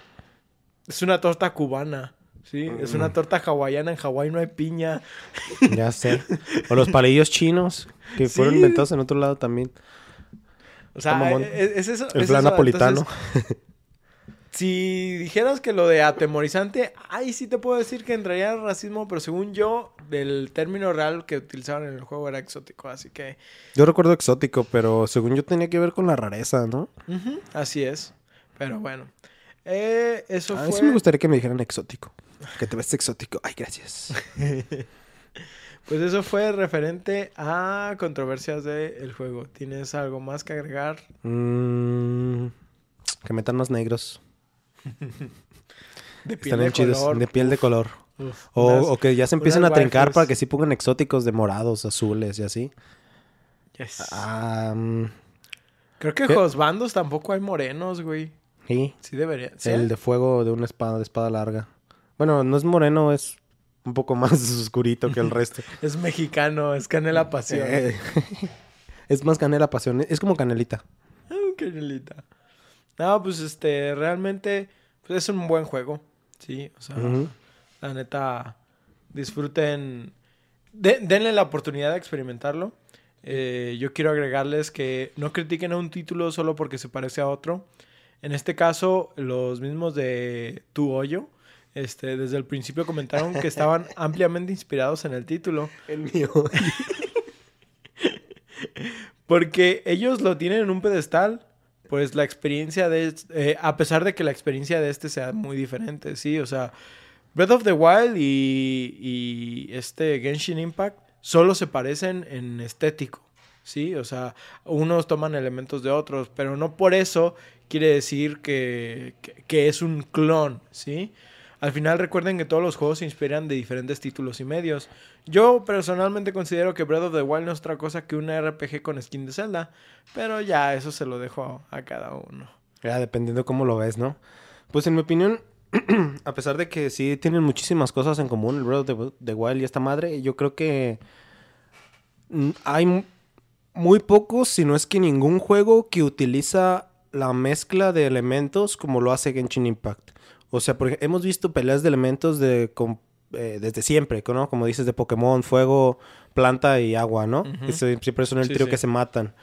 [SPEAKER 1] Es una torta cubana, ¿sí? Es
[SPEAKER 2] Mm.
[SPEAKER 1] una torta hawaiana. En Hawái no hay piña.
[SPEAKER 2] Ya sé. O los palillos chinos, que fueron inventados en otro lado también.
[SPEAKER 1] O sea,
[SPEAKER 2] mamón.
[SPEAKER 1] es, es eso.
[SPEAKER 2] El
[SPEAKER 1] es
[SPEAKER 2] plan
[SPEAKER 1] eso.
[SPEAKER 2] napolitano.
[SPEAKER 1] Entonces, si dijeras que lo de atemorizante, ahí sí te puedo decir que entraría el racismo, pero según yo, el término real que utilizaban en el juego era exótico, así que...
[SPEAKER 2] Yo recuerdo exótico, pero según yo tenía que ver con la rareza, ¿no?
[SPEAKER 1] así es. Pero bueno. Eh, eso
[SPEAKER 2] A mí
[SPEAKER 1] fue...
[SPEAKER 2] sí me gustaría que me dijeran exótico. Que te ves exótico. Ay, gracias.
[SPEAKER 1] Pues eso fue referente a controversias del juego. ¿Tienes algo más que agregar?
[SPEAKER 2] Mm, que metan más negros.
[SPEAKER 1] De
[SPEAKER 2] Están bien chidos.
[SPEAKER 1] color.
[SPEAKER 2] De piel de color.
[SPEAKER 1] Uf,
[SPEAKER 2] O,
[SPEAKER 1] unas-
[SPEAKER 2] o que ya se empiecen a trincar para que sí pongan exóticos de morados, azules y así.
[SPEAKER 1] yes. Creo que
[SPEAKER 2] ¿qué?
[SPEAKER 1] Josbandos tampoco hay morenos, güey.
[SPEAKER 2] sí.
[SPEAKER 1] Sí debería. ¿Sí?
[SPEAKER 2] El de fuego de una espada, de espada larga. Bueno, no es moreno, es un poco más oscurito que el resto.
[SPEAKER 1] Es mexicano, es canela pasión.
[SPEAKER 2] Eh, es más canela pasión. Es como canelita.
[SPEAKER 1] Ah, canelita. No, pues este, realmente pues, es un buen juego. Sí, o sea, la neta, disfruten. de- denle la oportunidad de experimentarlo. Eh, yo quiero agregarles que no critiquen a un título solo porque se parece a otro. En este caso, los mismos de Tu Hoyo, este, desde el principio comentaron que estaban ampliamente inspirados en el título.
[SPEAKER 2] El mío.
[SPEAKER 1] Porque ellos lo tienen en un pedestal, pues la experiencia de... eh, a pesar de que la experiencia de este sea muy diferente, sí, o sea, Breath of the Wild y, y este Genshin Impact solo se parecen en estético, sí, o sea, unos toman elementos de otros, pero no por eso quiere decir que, que, que es un clon, sí. Al final recuerden que todos los juegos se inspiran de diferentes títulos y medios. Yo personalmente considero que Breath of the Wild no es otra cosa que un RPG con skin de Zelda, pero ya eso se lo dejo a cada uno.
[SPEAKER 2] Ya, dependiendo cómo lo ves, ¿no? Pues en mi opinión, a pesar de que sí tienen muchísimas cosas en común, el Breath of the Wild y esta madre, yo creo que hay muy pocos, si no es que ningún juego que utiliza la mezcla de elementos como lo hace Genshin Impact. O sea, porque hemos visto peleas de elementos de, eh, desde siempre, ¿no? Como dices, de Pokémon, fuego, planta y agua, ¿no? Eso siempre son el
[SPEAKER 1] Sí,
[SPEAKER 2] trío
[SPEAKER 1] sí.
[SPEAKER 2] que se matan.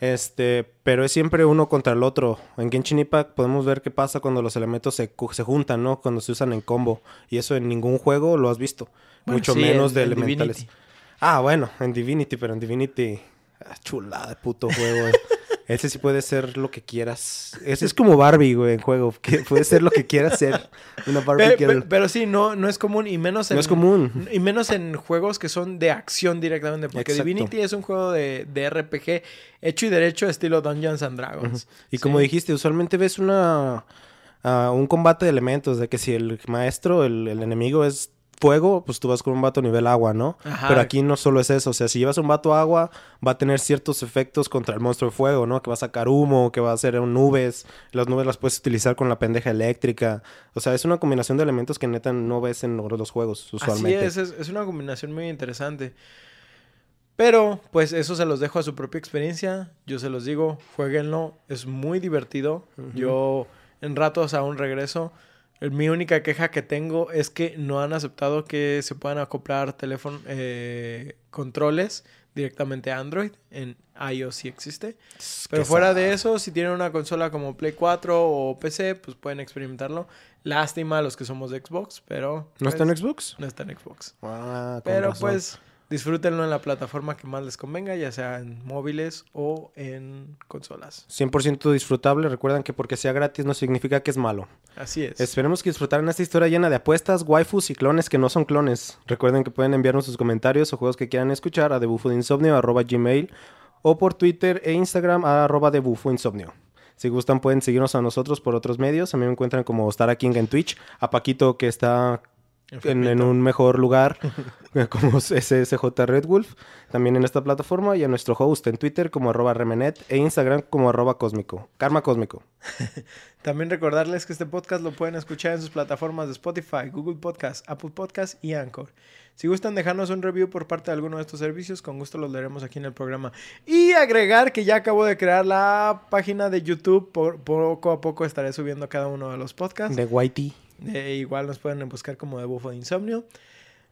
[SPEAKER 2] Este, pero es siempre uno contra el otro. En Genshin Impact podemos ver qué pasa cuando los elementos se, juntan, ¿no? Cuando se usan en combo. Y eso en ningún juego lo has visto.
[SPEAKER 1] Bueno,
[SPEAKER 2] Mucho
[SPEAKER 1] sí,
[SPEAKER 2] menos
[SPEAKER 1] en-
[SPEAKER 2] de
[SPEAKER 1] en
[SPEAKER 2] elementales.
[SPEAKER 1] Divinity.
[SPEAKER 2] Ah, bueno, en Divinity, pero en Divinity. ah, chulada de puto juego. Ese sí puede ser lo que quieras. Ese es como Barbie, güey, en juego. Que puede ser lo que quieras ser. Una Barbie
[SPEAKER 1] Pe-
[SPEAKER 2] girl.
[SPEAKER 1] pe- pero sí, no, no es común y menos en...
[SPEAKER 2] No es común.
[SPEAKER 1] Y menos en juegos que son de acción directamente. Porque
[SPEAKER 2] Exacto.
[SPEAKER 1] Divinity es un juego de, de RPG hecho y derecho estilo Dungeons and Dragons.
[SPEAKER 2] Y como
[SPEAKER 1] Sí.
[SPEAKER 2] dijiste, usualmente ves una ah, un combate de elementos, de que si el maestro, el, el enemigo es fuego, pues tú vas con un vato nivel agua, ¿no?
[SPEAKER 1] Ajá.
[SPEAKER 2] Pero aquí no solo es eso, o sea, si llevas un vato agua, va a tener ciertos efectos contra el monstruo de fuego, ¿no? Que va a sacar humo, que va a hacer nubes, las nubes las puedes utilizar con la pendeja eléctrica, o sea, es una combinación de elementos que neta no ves en los juegos usualmente.
[SPEAKER 1] Así es, es, es una combinación muy interesante. Pero, pues eso se los dejo a su propia experiencia. Yo se los digo, jueguenlo, es muy divertido. Yo en ratos aún regreso. Mi única queja que tengo es que no han aceptado que se puedan acoplar teléfono, eh, controles directamente a Android. En iOS sí existe. Pero fuera de eso, si tienen una consola como Play 4 o PC, pues pueden experimentarlo. Lástima a los que somos de Xbox, pero...
[SPEAKER 2] ¿No está en
[SPEAKER 1] pues,
[SPEAKER 2] Xbox?
[SPEAKER 1] No está en Xbox.
[SPEAKER 2] Ah,
[SPEAKER 1] Pero
[SPEAKER 2] razón.
[SPEAKER 1] pues disfrútenlo en la plataforma que más les convenga, ya sea en móviles o en consolas.
[SPEAKER 2] 100% disfrutable. Recuerden que porque sea gratis no significa que es malo.
[SPEAKER 1] Así es.
[SPEAKER 2] Esperemos que disfrutaran esta historia llena de apuestas, waifus y clones que no son clones. Recuerden que pueden enviarnos sus comentarios o juegos que quieran escuchar a debufoinsomnio.gmail o por Twitter e Instagram a arroba debufoinsomnio. Si gustan pueden seguirnos a nosotros por otros medios. A mí me encuentran como Stara King en Twitch. A Paquito que está en, un mejor lugar como SSJ Red Wolf. También en esta plataforma. Y a nuestro host en Twitter como arroba remenet e Instagram como arroba cósmico. Karma cósmico.
[SPEAKER 1] También recordarles que este podcast lo pueden escuchar en sus plataformas de Spotify, Google Podcast, Apple Podcast y Anchor. Si gustan dejarnos un review por parte de alguno de estos servicios, con gusto los leeremos aquí en el programa. Y agregar que ya acabo de crear la página de YouTube. Por, poco a poco estaré subiendo cada uno de los podcasts.
[SPEAKER 2] De Whitey.
[SPEAKER 1] Eh, igual nos pueden buscar como de bufo de insomnio.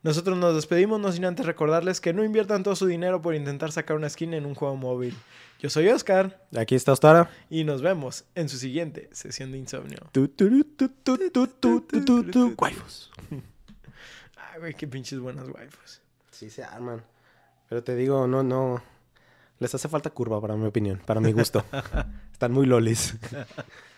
[SPEAKER 1] Nosotros nos despedimos, no sin antes recordarles que no inviertan todo su dinero por intentar sacar una skin en un juego móvil. Yo soy Oscar.
[SPEAKER 2] Aquí está Ostara.
[SPEAKER 1] Y nos vemos en su siguiente sesión de insomnio.
[SPEAKER 2] Waifus.
[SPEAKER 1] Ay, güey, qué pinches buenas waifus.
[SPEAKER 2] Sí se arman. Pero te digo, no, no. Les hace falta curva, para mi opinión, para mi gusto. Están muy lolis.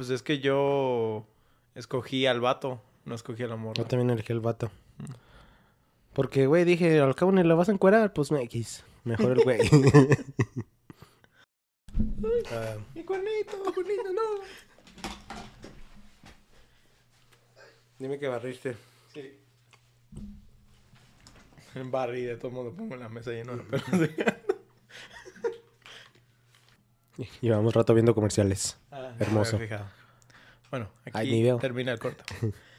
[SPEAKER 1] pues es que yo escogí al vato, no escogí a la morra.
[SPEAKER 2] Yo también elegí el vato. Porque, güey, dije, al cabo ni la vas a encuerar, pues me X. Mejor el güey. Ah,
[SPEAKER 1] Mi cuernito, mi cuernito, no.
[SPEAKER 2] dime que barriste.
[SPEAKER 1] Sí. En Barry, de todo modo pongo la mesa lleno de pelos.
[SPEAKER 2] Llevamos rato viendo comerciales.
[SPEAKER 1] Ah,
[SPEAKER 2] Hermoso.
[SPEAKER 1] Bueno, aquí termina el corto.